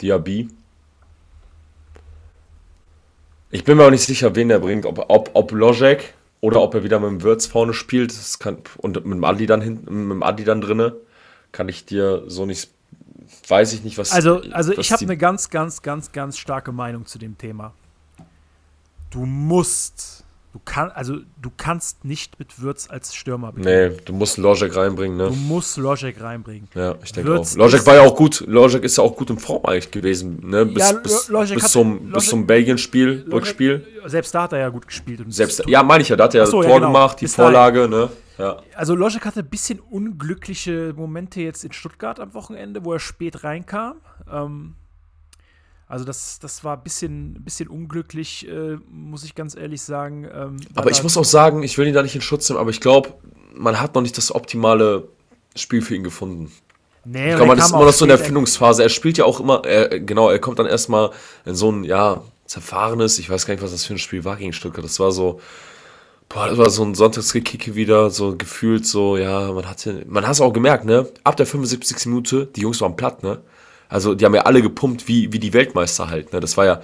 Diaby. Ich bin mir auch nicht sicher, wen er bringt. Ob, ob, ob Lojek oder ob er wieder mit dem Würz vorne spielt. Kann, und mit dem Adi dann hinten, mit dem Adi dann drinne. Kann ich dir so nicht. Weiß ich nicht, was. Also, also was ich habe eine ganz, ganz, ganz, ganz starke Meinung zu dem Thema. Du musst, du kann, also du kannst nicht mit Würz als Stürmer beginnen. Nee, du musst Lojek reinbringen, Du ne? musst Logic reinbringen. Ja, ich denke auch. Ist- war ja auch gut. Lojek ist ja auch gut in Form eigentlich gewesen, ne? Bis, Ja, bis, bis hat- zum, Lojek- bis zum Belgien-Spiel, Rückspiel. Selbst da hat er ja gut gespielt. Selbst, ja, meine ich ja, da hat er so, Tor ja, genau. gemacht, die Bis dahin. Vorlage, ne? Ja. Also Logic hatte ein bisschen unglückliche Momente jetzt in Stuttgart am Wochenende, wo er spät reinkam. Ähm, also das, das war ein bisschen, bisschen unglücklich, äh, muss ich ganz ehrlich sagen. Ähm, Aber ich muss auch sagen, ich will ihn da nicht in Schutz nehmen, aber ich glaube, man hat noch nicht das optimale Spiel für ihn gefunden. nee, Ich glaube, man ist immer noch so in der spät- Findungsphase. Er spielt ja auch immer, er, genau, er kommt dann erstmal in so ein, ja, zerfahrenes, ich weiß gar nicht, was das für ein Spiel war gegen Stuttgart. Das war so, boah, das war so ein Sonntagsgekicke wieder, so gefühlt so, ja, man hat ja, man hat es auch gemerkt, ne? Ab der 75. Minute, die Jungs waren platt, ne? Also, die haben ja alle gepumpt, wie, wie die Weltmeister halt, ne? Das war ja,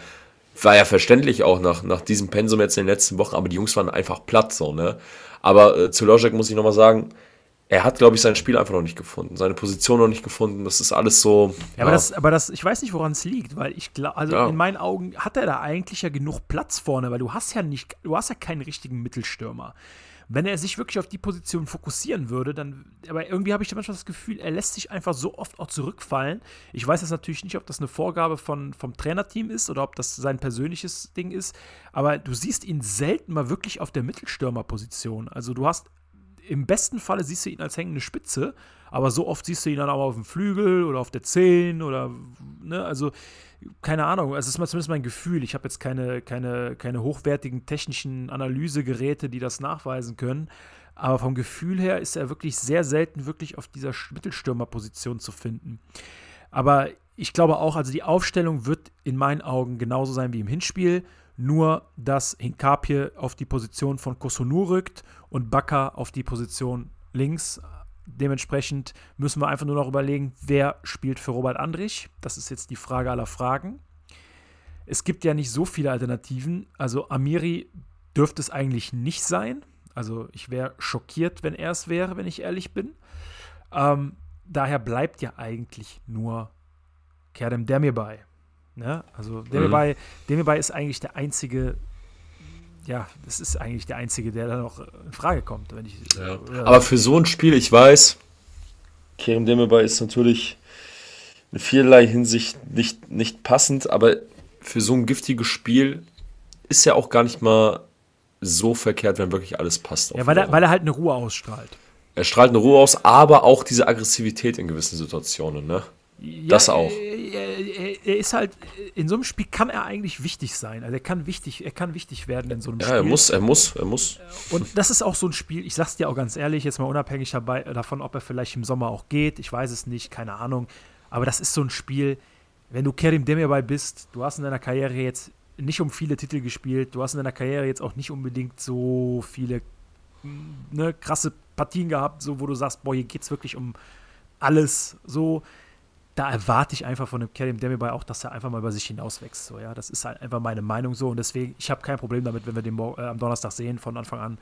war ja verständlich auch nach, nach diesem Pensum jetzt in den letzten Wochen, aber die Jungs waren einfach platt, so, ne? Aber äh, zu Logic muss ich nochmal sagen, er hat, glaube ich, sein Spiel einfach noch nicht gefunden, seine Position noch nicht gefunden. Das ist alles so. Ja, aber, das, aber das, ich weiß nicht, woran es liegt, weil ich glaube, also Ja. in meinen Augen hat er da eigentlich ja genug Platz vorne, weil du hast ja nicht, du hast ja keinen richtigen Mittelstürmer. Wenn er sich wirklich auf die Position fokussieren würde, dann, aber irgendwie habe ich manchmal das Gefühl, er lässt sich einfach so oft auch zurückfallen. Ich weiß jetzt natürlich nicht, ob das eine Vorgabe von, vom Trainerteam ist oder ob das sein persönliches Ding ist, aber du siehst ihn selten mal wirklich auf der Mittelstürmerposition. Also du hast im besten Falle siehst du ihn als hängende Spitze, aber so oft siehst du ihn dann auch auf dem Flügel oder auf der 10 oder, ne, also keine Ahnung, es ist mal zumindest mein Gefühl. Ich habe jetzt keine, keine, keine hochwertigen technischen Analysegeräte, die das nachweisen können, aber vom Gefühl her ist er wirklich sehr selten wirklich auf dieser Mittelstürmerposition zu finden. Aber ich glaube auch, also die Aufstellung wird in meinen Augen genauso sein wie im Hinspiel. nur dass Hinkapie auf die Position von Kosunu rückt und Baka auf die Position links. Dementsprechend müssen wir einfach nur noch überlegen, wer spielt für Robert Andrich. Das ist jetzt die Frage aller Fragen. Es gibt ja nicht so viele Alternativen. Also Amiri dürfte es eigentlich nicht sein. Also ich wäre schockiert, wenn er es wäre, wenn ich ehrlich bin. Ähm, daher bleibt ja eigentlich nur Kerem Demirbay. Ne? Also Demirbay, mhm. Demirbay ist eigentlich der einzige, ja, das ist eigentlich der einzige, der da noch in Frage kommt. Wenn ich, ja. äh, Aber für so ein Spiel, ich weiß, Kerem Demirbay ist natürlich in vielerlei Hinsicht nicht, nicht passend, aber für so ein giftiges Spiel ist ja auch gar nicht mal so verkehrt, wenn wirklich alles passt. Ja, weil er, weil er halt eine Ruhe ausstrahlt. Er strahlt eine Ruhe aus, aber auch diese Aggressivität in gewissen Situationen, ne? Ja, das auch. Er, er, ist halt, in so einem Spiel kann er eigentlich wichtig sein. Also er kann wichtig, er kann wichtig werden in so einem ja, Spiel. Ja, er muss, er muss, er muss. Und das ist auch so ein Spiel, ich sag's dir auch ganz ehrlich, jetzt mal unabhängig dabei, davon, ob er vielleicht im Sommer auch geht, ich weiß es nicht, keine Ahnung. Aber das ist so ein Spiel, wenn du Kerim Demirbay bist, du hast in deiner Karriere jetzt nicht um viele Titel gespielt, du hast in deiner Karriere jetzt auch nicht unbedingt so viele ne, krasse Partien gehabt, so wo du sagst, boah, hier geht's wirklich um alles so da erwarte ich einfach von dem Kerim Demirbay auch, dass er einfach mal über sich hinauswächst. So, ja, das ist halt einfach meine Meinung so und deswegen, ich habe kein Problem damit, wenn wir den äh, am Donnerstag sehen von Anfang an.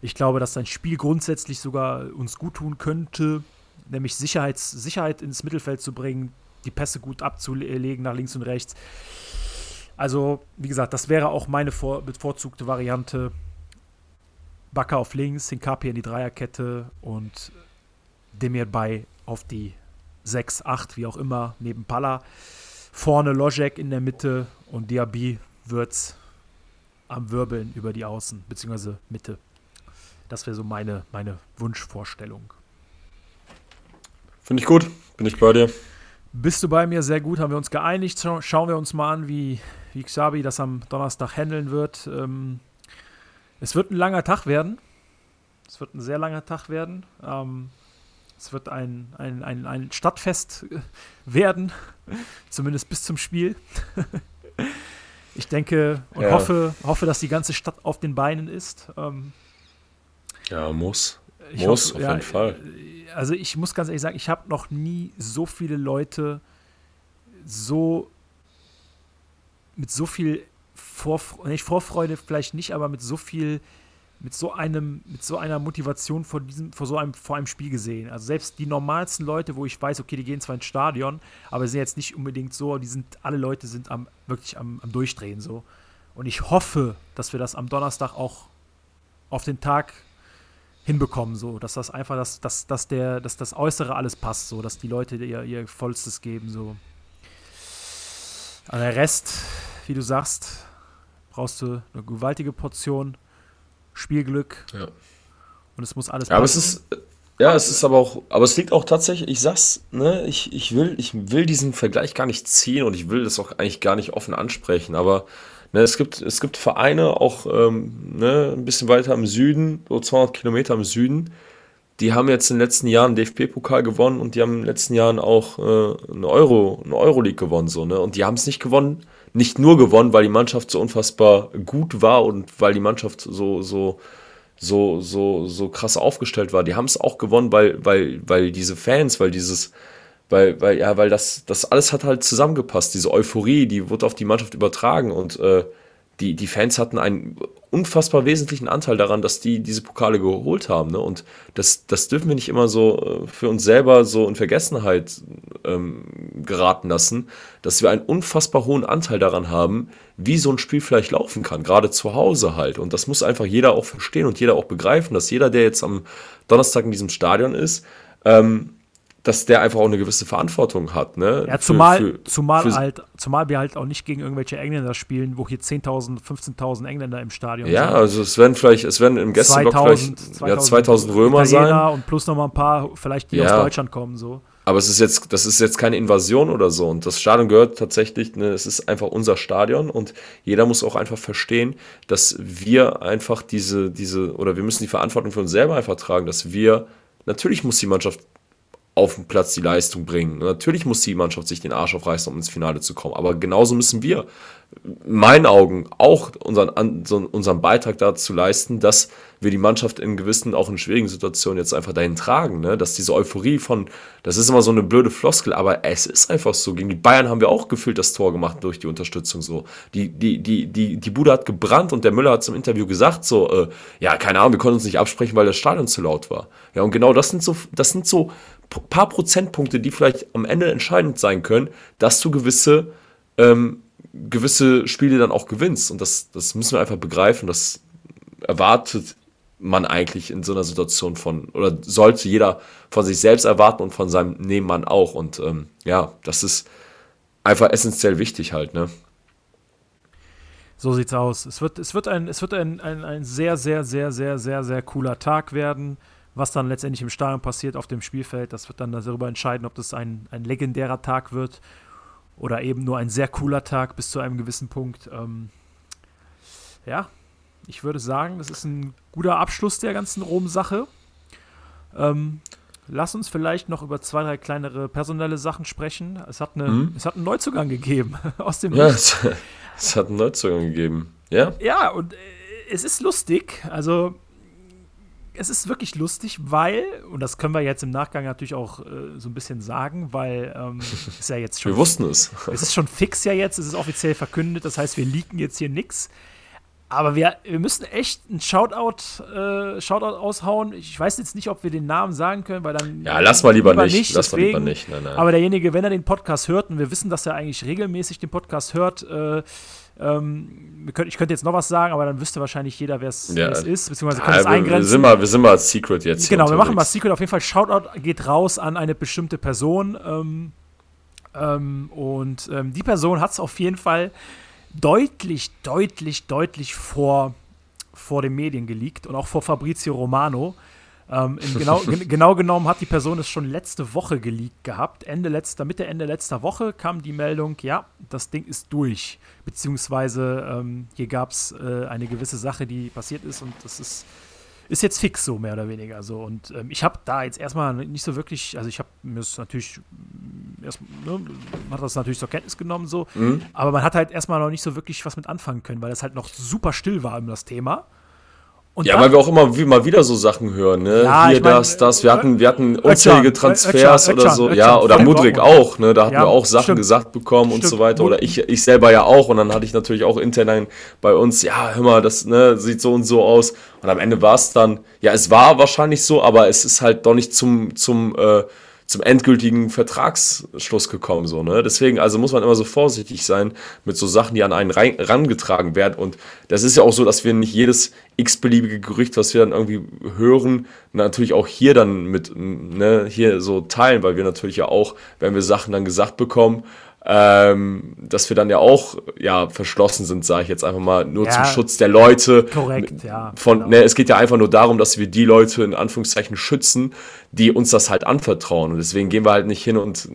Ich glaube, dass sein Spiel grundsätzlich sogar uns gut tun könnte, nämlich Sicherheits, Sicherheit ins Mittelfeld zu bringen, die Pässe gut abzulegen nach links und rechts. Also, wie gesagt, das wäre auch meine vor, bevorzugte Variante. Bakker auf links, Hinkapi in die Dreierkette und Demir bei auf die 6, 8, wie auch immer, neben Palla. Vorne Lojek in der Mitte und Diaby wird's am Wirbeln über die Außen, beziehungsweise Mitte. Das wäre so meine, meine Wunschvorstellung. Finde ich gut, bin ich bei dir. Bist du bei mir? Sehr gut, haben wir uns geeinigt. Schauen wir uns mal an, wie, wie Xabi das am Donnerstag handeln wird. Ähm, es wird ein langer Tag werden. Es wird ein sehr langer Tag werden. Ähm, es wird ein, ein, ein, ein Stadtfest werden, zumindest bis zum Spiel. ich denke und ja. hoffe, hoffe, dass die ganze Stadt auf den Beinen ist. Ähm, ja, muss. Ich muss, hoffe, auf jeden ja, Fall. Also ich muss ganz ehrlich sagen, ich habe noch nie so viele Leute so mit so viel Vorfreude, nicht Vorfreude vielleicht nicht, aber mit so viel mit so einem, mit so einer Motivation vor diesem, vor so einem, vor einem Spiel gesehen. Also selbst die normalsten Leute, wo ich weiß, okay, die gehen zwar ins Stadion, aber sind jetzt nicht unbedingt so, die sind, alle Leute sind am, wirklich am, am Durchdrehen so. Und ich hoffe, dass wir das am Donnerstag auch auf den Tag hinbekommen, so, dass das einfach, dass, dass, dass, der, dass das Äußere alles passt, so, dass die Leute ihr, ihr Vollstes geben, so. Aber der Rest, wie du sagst, brauchst du eine gewaltige Portion Spielglück. Ja. Und es muss alles ja, aber es ist ja, es ist aber auch, aber es liegt auch tatsächlich, ich sag's, ne, ich, ich will, ich will diesen Vergleich gar nicht ziehen und ich will das auch eigentlich gar nicht offen ansprechen, aber ne, es gibt, es gibt Vereine auch ähm, ne, ein bisschen weiter im Süden, so 200 Kilometer im Süden, die haben jetzt in den letzten Jahren DFB-Pokal gewonnen und die haben in den letzten Jahren auch äh, eine Euro, eine Euroleague gewonnen, so, ne, und die haben es nicht gewonnen, nicht nur gewonnen, weil die Mannschaft so unfassbar gut war und weil die Mannschaft so, so, so, so, so krass aufgestellt war. Die haben es auch gewonnen, weil, weil, weil diese Fans, weil dieses, weil, weil, ja, weil das, das alles hat halt zusammengepasst. Diese Euphorie, die wurde auf die Mannschaft übertragen und äh, die, die Fans hatten einen unfassbar wesentlichen Anteil daran, dass die diese Pokale geholt haben. Ne? Und das, das dürfen wir nicht immer so äh, für uns selber so in Vergessenheit ähm, geraten lassen, dass wir einen unfassbar hohen Anteil daran haben, wie so ein Spiel vielleicht laufen kann, gerade zu Hause halt. Und das muss einfach jeder auch verstehen und jeder auch begreifen, dass jeder, der jetzt am Donnerstag in diesem Stadion ist, ähm, dass der einfach auch eine gewisse Verantwortung hat. Ne? Ja, zumal, für, für, zumal, für, halt, zumal wir halt auch nicht gegen irgendwelche Engländer spielen, wo hier 10.000, 15.000 Engländer im Stadion ja, sind. Ja, also es werden vielleicht, es werden im Gästeblock 2000, vielleicht 2000, ja, 2000 Römer Italiener sein. Und plus noch mal ein paar, vielleicht die ja. aus Deutschland kommen. so. Aber es ist jetzt, das ist jetzt keine Invasion oder so. Und das Stadion gehört tatsächlich, ne, es ist einfach unser Stadion und jeder muss auch einfach verstehen, dass wir einfach diese, diese, oder wir müssen die Verantwortung für uns selber einfach tragen, dass wir, natürlich muss die Mannschaft auf dem Platz die Leistung bringen. Natürlich muss die Mannschaft sich den Arsch aufreißen, um ins Finale zu kommen. Aber genauso müssen wir, in meinen Augen, auch unseren, unseren Beitrag dazu leisten, dass wir die Mannschaft in gewissen, auch in schwierigen Situationen jetzt einfach dahin tragen. Ne? Dass diese Euphorie von, das ist immer so eine blöde Floskel, aber es ist einfach so. Gegen die Bayern haben wir auch gefühlt das Tor gemacht durch die Unterstützung so. Die, die, die, die, die Bude hat gebrannt und der Müller hat zum Interview gesagt, so, äh, ja, keine Ahnung, wir konnten uns nicht absprechen, weil das Stadion zu laut war. Ja, und genau das sind so, das sind so paar Prozentpunkte, die vielleicht am Ende entscheidend sein können, dass du gewisse, ähm, gewisse Spiele dann auch gewinnst. Und das, das müssen wir einfach begreifen. Das erwartet man eigentlich in so einer Situation von, oder sollte jeder von sich selbst erwarten und von seinem Nebenmann auch. Und ähm, ja, das ist einfach essentiell wichtig halt, ne? So sieht's aus. Es wird, es wird, ein, es wird ein, ein, ein sehr, sehr, sehr, sehr, sehr, sehr cooler Tag werden. Was dann letztendlich im Stadion passiert auf dem Spielfeld, das wird dann darüber entscheiden, ob das ein, ein legendärer Tag wird oder eben nur ein sehr cooler Tag bis zu einem gewissen Punkt. Ähm, ja, ich würde sagen, das ist ein guter Abschluss der ganzen Rom-Sache. Ähm, lass uns vielleicht noch über zwei, drei kleinere personelle Sachen sprechen. Es hat, eine, mhm. es hat einen Neuzugang gegeben aus dem. Ja, es, es, hat einen Neuzugang gegeben. Ja. Ja, und äh, es ist lustig. Also, es ist wirklich lustig, weil, und das können wir jetzt im Nachgang natürlich auch äh, so ein bisschen sagen, weil ähm, ist ja jetzt schon. wir wussten es. Es ist schon fix ja jetzt, es ist offiziell verkündet, das heißt, wir leaken jetzt hier nichts. Aber wir, wir müssen echt einen Shoutout, äh, Shoutout aushauen. Ich weiß jetzt nicht, ob wir den Namen sagen können, weil dann. Ja, lass mal lieber, lieber nicht. nicht. Lass deswegen. mal lieber nicht. Nein, nein. Aber derjenige, wenn er den Podcast hört, und wir wissen, dass er eigentlich regelmäßig den Podcast hört, äh, ähm, ich könnte jetzt noch was sagen, aber dann wüsste wahrscheinlich jeder, wer es ja. ist, beziehungsweise könnte es eingrenzen. Wir sind, mal, wir sind mal Secret jetzt. Genau, wir machen mal Secret. Auf jeden Fall, Shoutout geht raus an eine bestimmte Person. Ähm, ähm, und ähm, die Person hat es auf jeden Fall deutlich, deutlich, deutlich vor, vor den Medien geleakt und auch vor Fabrizio Romano. Ähm, genau, genau genommen hat die Person es schon letzte Woche geleakt gehabt. Ende letzter, Mitte, Ende letzter Woche kam die Meldung, ja, das Ding ist durch. Beziehungsweise ähm, hier gab es äh, eine gewisse Sache, die passiert ist und das ist, ist jetzt fix so, mehr oder weniger. So. Und ähm, ich habe da jetzt erstmal nicht so wirklich, also ich habe mir das natürlich erst, ne, hat das natürlich zur Kenntnis genommen so, mhm. aber man hat halt erstmal noch nicht so wirklich was mit anfangen können, weil es halt noch super still war um das Thema. Und ja, dann, weil wir auch immer wie, mal wieder so Sachen hören, ne? Ja, Hier, ich mein, das, das. Wir hatten, wir hatten unzählige Transfers Ötchan, oder so. Ötchan, ja, oder Mudrik auch, ne? Da hatten ja, wir auch Sachen stimmt, gesagt bekommen stimmt. und so weiter. Oder ich, ich selber ja auch. Und dann hatte ich natürlich auch intern bei uns, ja, hör mal, das ne, sieht so und so aus. Und am Ende war es dann, ja, es war wahrscheinlich so, aber es ist halt doch nicht zum, zum äh, zum endgültigen Vertragsschluss gekommen. So, ne? Deswegen, also muss man immer so vorsichtig sein mit so Sachen, die an einen rein, rangetragen werden. Und das ist ja auch so, dass wir nicht jedes x-beliebige Gerücht, was wir dann irgendwie hören, natürlich auch hier dann mit, ne, hier so teilen, weil wir natürlich ja auch, wenn wir Sachen dann gesagt bekommen, ähm, dass wir dann ja auch ja verschlossen sind, sage ich jetzt einfach mal, nur ja, zum Schutz der Leute. Korrekt, ja. Von, genau. ne, es geht ja einfach nur darum, dass wir die Leute in Anführungszeichen schützen, die uns das halt anvertrauen. Und deswegen gehen wir halt nicht hin und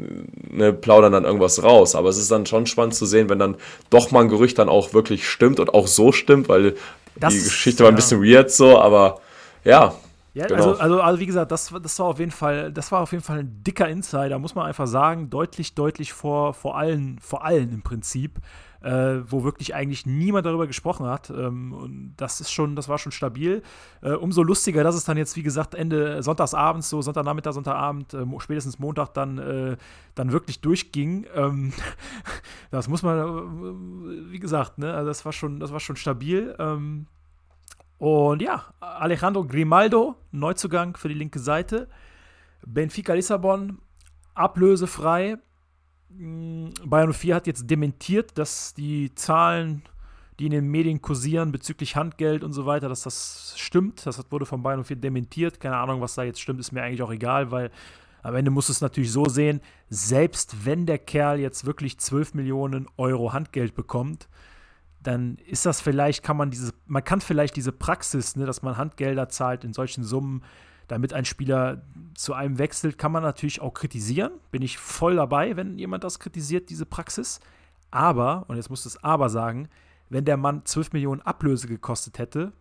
ne, plaudern dann irgendwas raus. Aber es ist dann schon spannend zu sehen, wenn dann doch mal ein Gerücht dann auch wirklich stimmt und auch so stimmt, weil das, die Geschichte war ein bisschen weird so, aber ja, ja, genau. also, also, also wie gesagt, das, das war auf jeden Fall, das war auf jeden Fall ein dicker Insider, muss man einfach sagen, deutlich, deutlich vor, vor allen, vor allen im Prinzip, äh, wo wirklich eigentlich niemand darüber gesprochen hat. Ähm, und das ist schon, das war schon stabil. Äh, umso lustiger, dass es dann jetzt, wie gesagt, Ende Sonntagsabends, so Sonntagnachmittag, Sonntagabend, äh, spätestens Montag dann, äh, dann wirklich durchging. Ähm, das muss man, äh, wie gesagt, ne, also das war schon, das war schon stabil. Ähm, und ja, Alejandro Grimaldo, Neuzugang für die linke Seite. Benfica Lissabon, ablösefrei. Mm, Bayern 04 hat jetzt dementiert, dass die Zahlen, die in den Medien kursieren bezüglich Handgeld und so weiter, dass das stimmt. Das wurde von Bayern 04 dementiert. Keine Ahnung, was da jetzt stimmt, ist mir eigentlich auch egal, weil am Ende muss es natürlich so sehen, selbst wenn der Kerl jetzt wirklich 12 Millionen Euro Handgeld bekommt, dann ist das vielleicht, kann man diese, man kann vielleicht diese Praxis, ne, dass man Handgelder zahlt in solchen Summen, damit ein Spieler zu einem wechselt, kann man natürlich auch kritisieren. Bin ich voll dabei, wenn jemand das kritisiert, diese Praxis. Aber, und jetzt muss das Aber sagen, wenn der Mann 12 Millionen Ablöse gekostet hätte,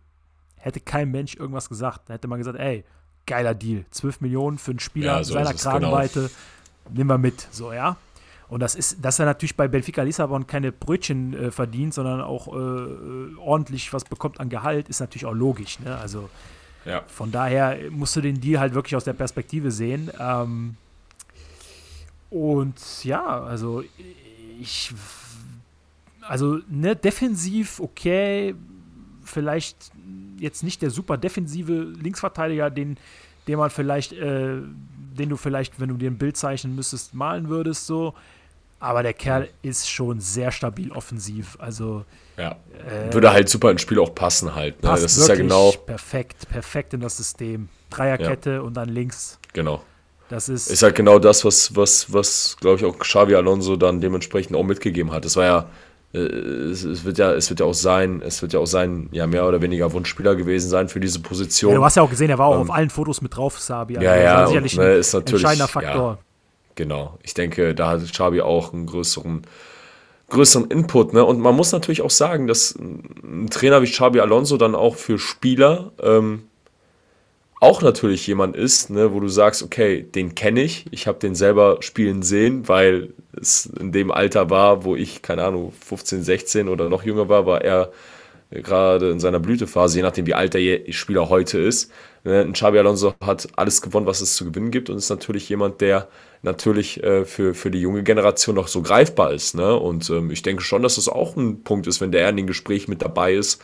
hätte kein Mensch irgendwas gesagt. Dann hätte man gesagt, ey, geiler Deal. 12 Millionen für einen Spieler Ja, so seiner genau. Kragenweite, nehmen wir mit, so, ja. Und das ist, dass er natürlich bei Benfica Lissabon keine Brötchen äh, verdient, sondern auch äh, äh, ordentlich was bekommt an Gehalt, ist natürlich auch logisch, ne? Also Ja. von daher musst du den Deal halt wirklich aus der Perspektive sehen. Ähm, und ja, also ich, also ne, defensiv okay, vielleicht jetzt nicht der super defensive Linksverteidiger, den, den man vielleicht, äh, den du vielleicht, wenn du dir ein Bild zeichnen müsstest, malen würdest, so. Aber der Kerl ist schon sehr stabil offensiv. Also Ja. Würde halt super ins Spiel auch passen halt. Ne? passt Das ist ja genau, perfekt, perfekt in das System. Dreierkette und dann links. genau. Das ist, Ist halt genau das, was, was, was glaube ich, auch Xavi Alonso dann dementsprechend auch mitgegeben hat. Es war ja, äh, es, es wird ja, es wird ja auch sein, es wird ja auch sein, ja, mehr oder weniger Wunschspieler gewesen sein für diese Position. ja, du hast ja auch gesehen, er war auch auf allen Fotos mit drauf, Sabi. Also Ja, das ja, war und, sicherlich ne, ein ist natürlich- entscheidender Faktor. Genau. Ich denke, da hat Xabi auch einen größeren, größeren Input. Ne? Und man muss natürlich auch sagen, dass ein Trainer wie Xabi Alonso dann auch für Spieler ähm, auch natürlich jemand ist, ne, wo du sagst, okay, den kenne ich, ich habe den selber spielen sehen, weil es in dem Alter war, wo ich, keine Ahnung, 15, 16 oder noch jünger war, war er gerade in seiner Blütephase, je nachdem wie alt der Spieler heute ist. Ne, Ein Xabi Alonso hat alles gewonnen, was es zu gewinnen gibt und ist natürlich jemand, der natürlich äh, für, für die junge Generation noch so greifbar ist. Ne? Und ähm, ich denke schon, dass das auch ein Punkt ist, wenn der in den Gesprächen mit dabei ist,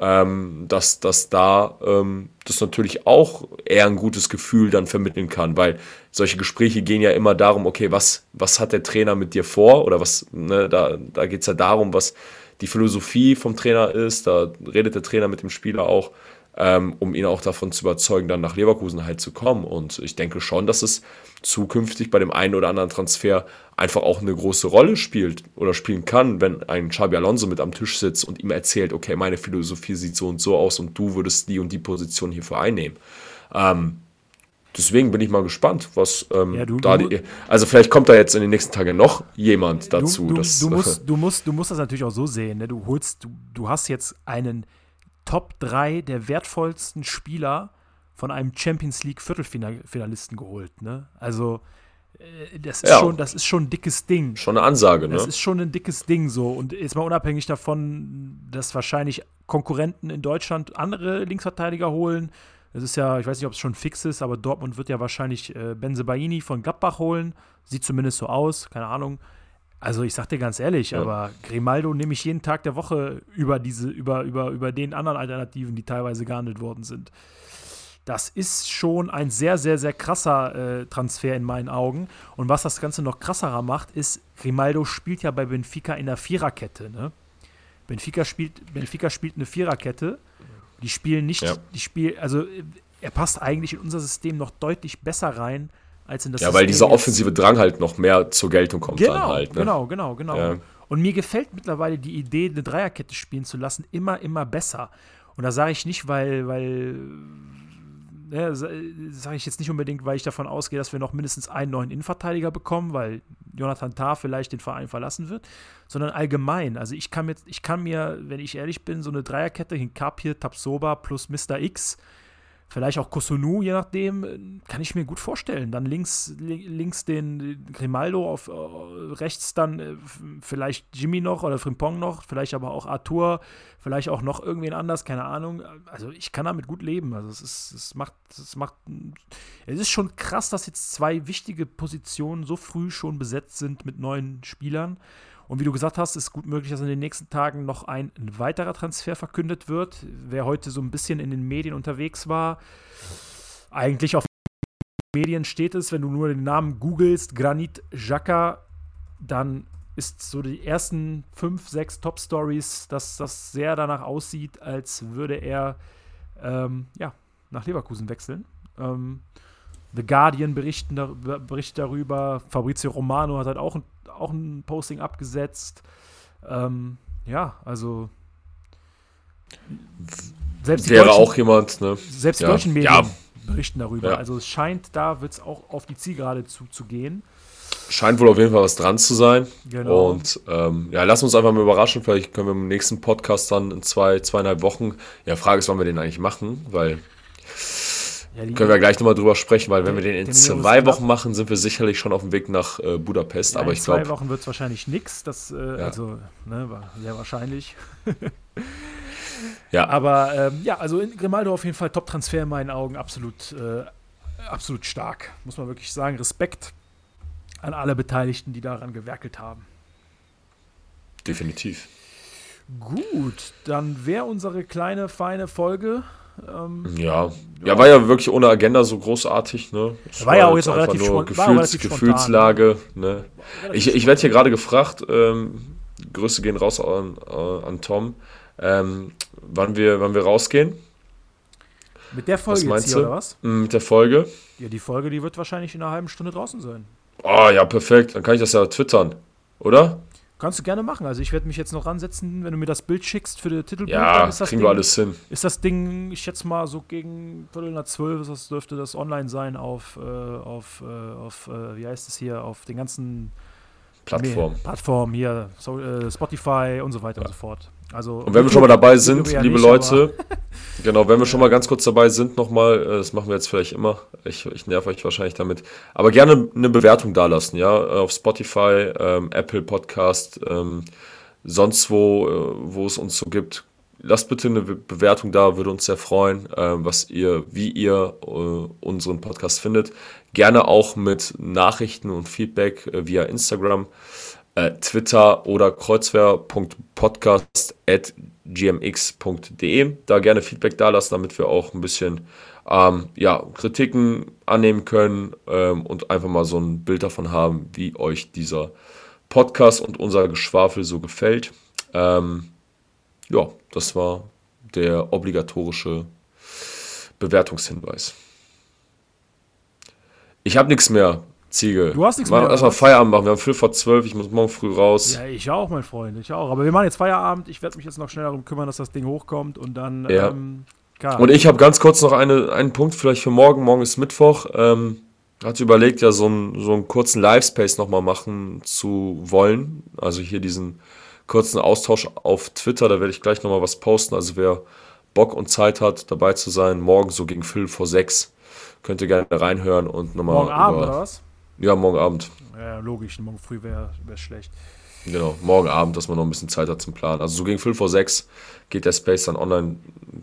ähm, dass, dass da ähm, das natürlich auch eher ein gutes Gefühl dann vermitteln kann, weil solche Gespräche gehen ja immer darum, okay, was, was hat der Trainer mit dir vor? Oder was, ne, da, da geht es ja darum, was die Philosophie vom Trainer ist, da redet der Trainer mit dem Spieler auch, ähm, um ihn auch davon zu überzeugen, dann nach Leverkusen halt zu kommen. Und ich denke schon, dass es zukünftig bei dem einen oder anderen Transfer einfach auch eine große Rolle spielt oder spielen kann, wenn ein Xabi Alonso mit am Tisch sitzt und ihm erzählt, okay, meine Philosophie sieht so und so aus und du würdest die und die Position hierfür einnehmen. Ähm, deswegen bin ich mal gespannt, was ähm, Ja, du- da du- die, also vielleicht kommt da jetzt in den nächsten Tagen noch jemand dazu. Du, du, dass, du, musst, du, musst, du musst das natürlich auch so sehen. Ne? Du holst, du, du hast jetzt einen Top 3 der wertvollsten Spieler von einem Champions League Viertelfinalisten geholt. Ne? Also äh, das ist, Ja. schon, das ist schon ein dickes Ding. schon eine Ansage, ne? Das ist schon ein dickes Ding so. Und jetzt mal unabhängig davon, dass wahrscheinlich Konkurrenten in Deutschland andere Linksverteidiger holen. Das ist ja, ich weiß nicht, ob es schon fix ist, aber Dortmund wird ja wahrscheinlich äh, Benzebaini von Gladbach holen. Sieht zumindest so aus, keine Ahnung. Also ich sag dir ganz ehrlich, Ja. aber Grimaldo nehme ich jeden Tag der Woche über diese, über, über, über den anderen Alternativen, die teilweise gehandelt worden sind. Das ist schon ein sehr, sehr, sehr krasser äh, Transfer in meinen Augen. Und was das Ganze noch krasserer macht, ist, Grimaldo spielt ja bei Benfica in der Viererkette. Ne? Benfica, spielt, Benfica spielt eine Viererkette. Die spielen nicht, Ja. die spielen, also er passt eigentlich in unser System noch deutlich besser rein, als in das ja, weil System dieser offensive Drang halt noch mehr zur Geltung kommt Genau, dann halt. Ne? genau, genau, genau. Ja. Und mir gefällt mittlerweile die Idee, eine Dreierkette spielen zu lassen, immer, immer besser. Und da sage ich nicht, weil, weil, ne, sage ich jetzt nicht unbedingt, weil ich davon ausgehe, dass wir noch mindestens einen neuen Innenverteidiger bekommen, weil Jonathan Tah vielleicht den Verein verlassen wird, sondern allgemein. Also ich kann mir, ich kann mir, wenn ich ehrlich bin, so eine Dreierkette, Hinkapir, Tapsoba plus Mr. X, Vielleicht auch Kosunu, je nachdem, äh, kann ich mir gut vorstellen. Dann links, li- links den Grimaldo, auf äh, rechts dann äh, vielleicht Jimmy noch oder Frimpong noch, vielleicht aber auch Arthur, vielleicht auch noch irgendwen anders, keine Ahnung. Also ich kann damit gut leben. Also es ist, es macht, es macht, es ist schon krass, dass jetzt zwei wichtige Positionen so früh schon besetzt sind mit neuen Spielern. Und wie du gesagt hast, ist gut möglich, dass in den nächsten Tagen noch ein weiterer Transfer verkündet wird. Wer heute so ein bisschen in den Medien unterwegs war, eigentlich auf Medien steht es, wenn du nur den Namen googelst, Granit Xhaka, dann ist so die ersten fünf, sechs Top-Stories, dass das sehr danach aussieht, als würde er ähm, ja, nach Leverkusen wechseln. Ähm, The Guardian berichten berichtet darüber. Fabrizio Romano hat halt auch ein, auch ein Posting abgesetzt. Ähm, ja, also selbst die Wäre deutschen, auch jemand, ne? selbst die ja. deutschen Medien Ja. berichten darüber. Ja. Also es scheint, da wird es auch auf die Zielgerade zuzugehen. Scheint wohl auf jeden Fall was dran zu sein. Genau. Und ähm, ja, lass uns einfach mal überraschen. Vielleicht können wir im nächsten Podcast dann in zwei, zweieinhalb Wochen. Ja, Frage ist, wann wir den eigentlich machen, weil Ja, Können wir gleich nochmal drüber sprechen, weil wenn wir den in zwei. Wochen machen, sind wir sicherlich schon auf dem Weg nach äh, Budapest. Ja, aber in ich zwei glaube, Wochen wird es wahrscheinlich nix. Das, äh, also, ne, war sehr wahrscheinlich. ja, Aber ähm, ja, also in Grimaldo auf jeden Fall Top-Transfer in meinen Augen, absolut, äh, absolut stark, muss man wirklich sagen. Respekt an alle Beteiligten, die daran gewerkelt haben. definitiv. Gut, dann wäre unsere kleine, feine Folge. Ähm, Ja. ja, war ja wirklich ohne Agenda so großartig. Ne? Es War ja auch jetzt auch relativ nur war Gefühls, relativ Gefühlslage. Ne? Ich, ich werde hier gerade gefragt, ähm, Grüße gehen raus an, äh, an Tom, ähm, wann, wir, wann wir rausgehen mit der Folge jetzt meinst hier, oder was? mm, mit der Folge. Ja, die Folge, die wird wahrscheinlich in einer halben Stunde draußen sein. Oh ja, perfekt. Dann kann ich das ja twittern, oder? Kannst du gerne machen. Also ich werde mich jetzt noch ransetzen, wenn du mir das Bild schickst für die Titelbild. Ja, dann ist das kriegen Ding, wir alles hin. Ist das Ding, ich schätze mal so gegen Viertel nach zwölf, das dürfte das online sein auf, äh, auf, äh, auf äh, wie heißt es hier, auf den ganzen Plattform. Nee, Plattformen hier, so, äh, Spotify und so weiter und so fort. Also, Und wenn wir schon mal dabei sind, ja liebe nicht, Leute, genau, wenn wir schon mal ganz kurz dabei sind, nochmal, äh, das machen wir jetzt vielleicht immer, ich, ich nerv euch wahrscheinlich damit, aber gerne eine Bewertung dalassen, ja, auf Spotify, ähm, Apple Podcast, ähm, sonst wo, äh, wo es uns so gibt. Lasst bitte eine Be- Bewertung da, würde uns sehr freuen, ähm, was ihr, wie ihr äh, unseren Podcast findet. Gerne auch mit Nachrichten und Feedback äh, via Instagram äh, Twitter oder kreuzwehr.podcast.gmx.de. Da gerne Feedback dalassen, damit wir auch ein bisschen ähm, ja, Kritiken annehmen können ähm, und einfach mal so ein Bild davon haben, wie euch dieser Podcast und unser Geschwafel so gefällt. Ähm, ja, das war der obligatorische Bewertungshinweis. Ich habe nichts mehr, Ziegel. Du hast nichts mehr, Erstmal? Feierabend machen. Wir haben 5 vor 12. Ich muss morgen früh raus. Ja, ich auch, mein Freund, ich auch. Aber wir machen jetzt Feierabend. Ich werde mich jetzt noch schnell darum kümmern, dass das Ding hochkommt und dann. Ja. Ähm. Und ich habe ganz kurz noch eine, einen Punkt vielleicht für morgen. Morgen ist Mittwoch. Ähm, hatte überlegt, ja, so einen, so einen kurzen Live-Space nochmal machen zu wollen. Also hier diesen kurzen Austausch auf Twitter. Da werde ich gleich nochmal was posten. Also wer Bock und Zeit hat, dabei zu sein, morgen so gegen Viertel vor sechs, könnt ihr gerne reinhören und nochmal. Morgen Abend, über- oder was? Ja, morgen Abend. Ja, logisch. Morgen früh wäre wär schlecht. Genau, morgen Abend, dass man noch ein bisschen Zeit hat zum Planen. Also so gegen Viertel vor sechs geht der Space dann online.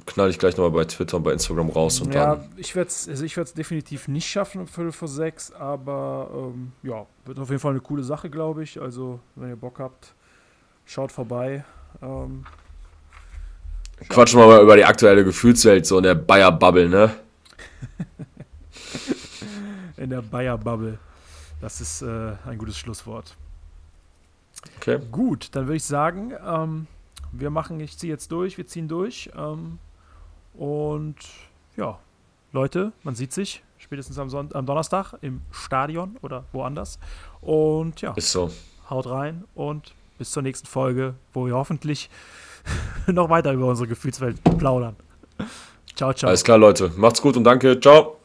Knall ich gleich nochmal bei Twitter und bei Instagram raus und ja, dann. ich werde es also ich definitiv nicht schaffen um Viertel vor sechs, aber ähm, ja, wird auf jeden Fall eine coole Sache, glaube ich. Also, wenn ihr Bock habt, schaut vorbei. Ähm, Quatschen wir mal über die aktuelle Gefühlswelt, so in der Bayer-Bubble, ne? in der Bayer-Bubble. Das ist äh, ein gutes Schlusswort. Okay. Gut, dann würde ich sagen, ähm, wir machen, ich ziehe jetzt durch, wir ziehen durch. Ähm, und ja, Leute, man sieht sich spätestens am, Sonnt am Donnerstag im Stadion oder woanders. Und ja, Ist so. haut rein und bis zur nächsten Folge, wo wir hoffentlich noch weiter über unsere Gefühlswelt plaudern. Ciao, ciao. Alles klar, Leute. Macht's gut und danke. Ciao.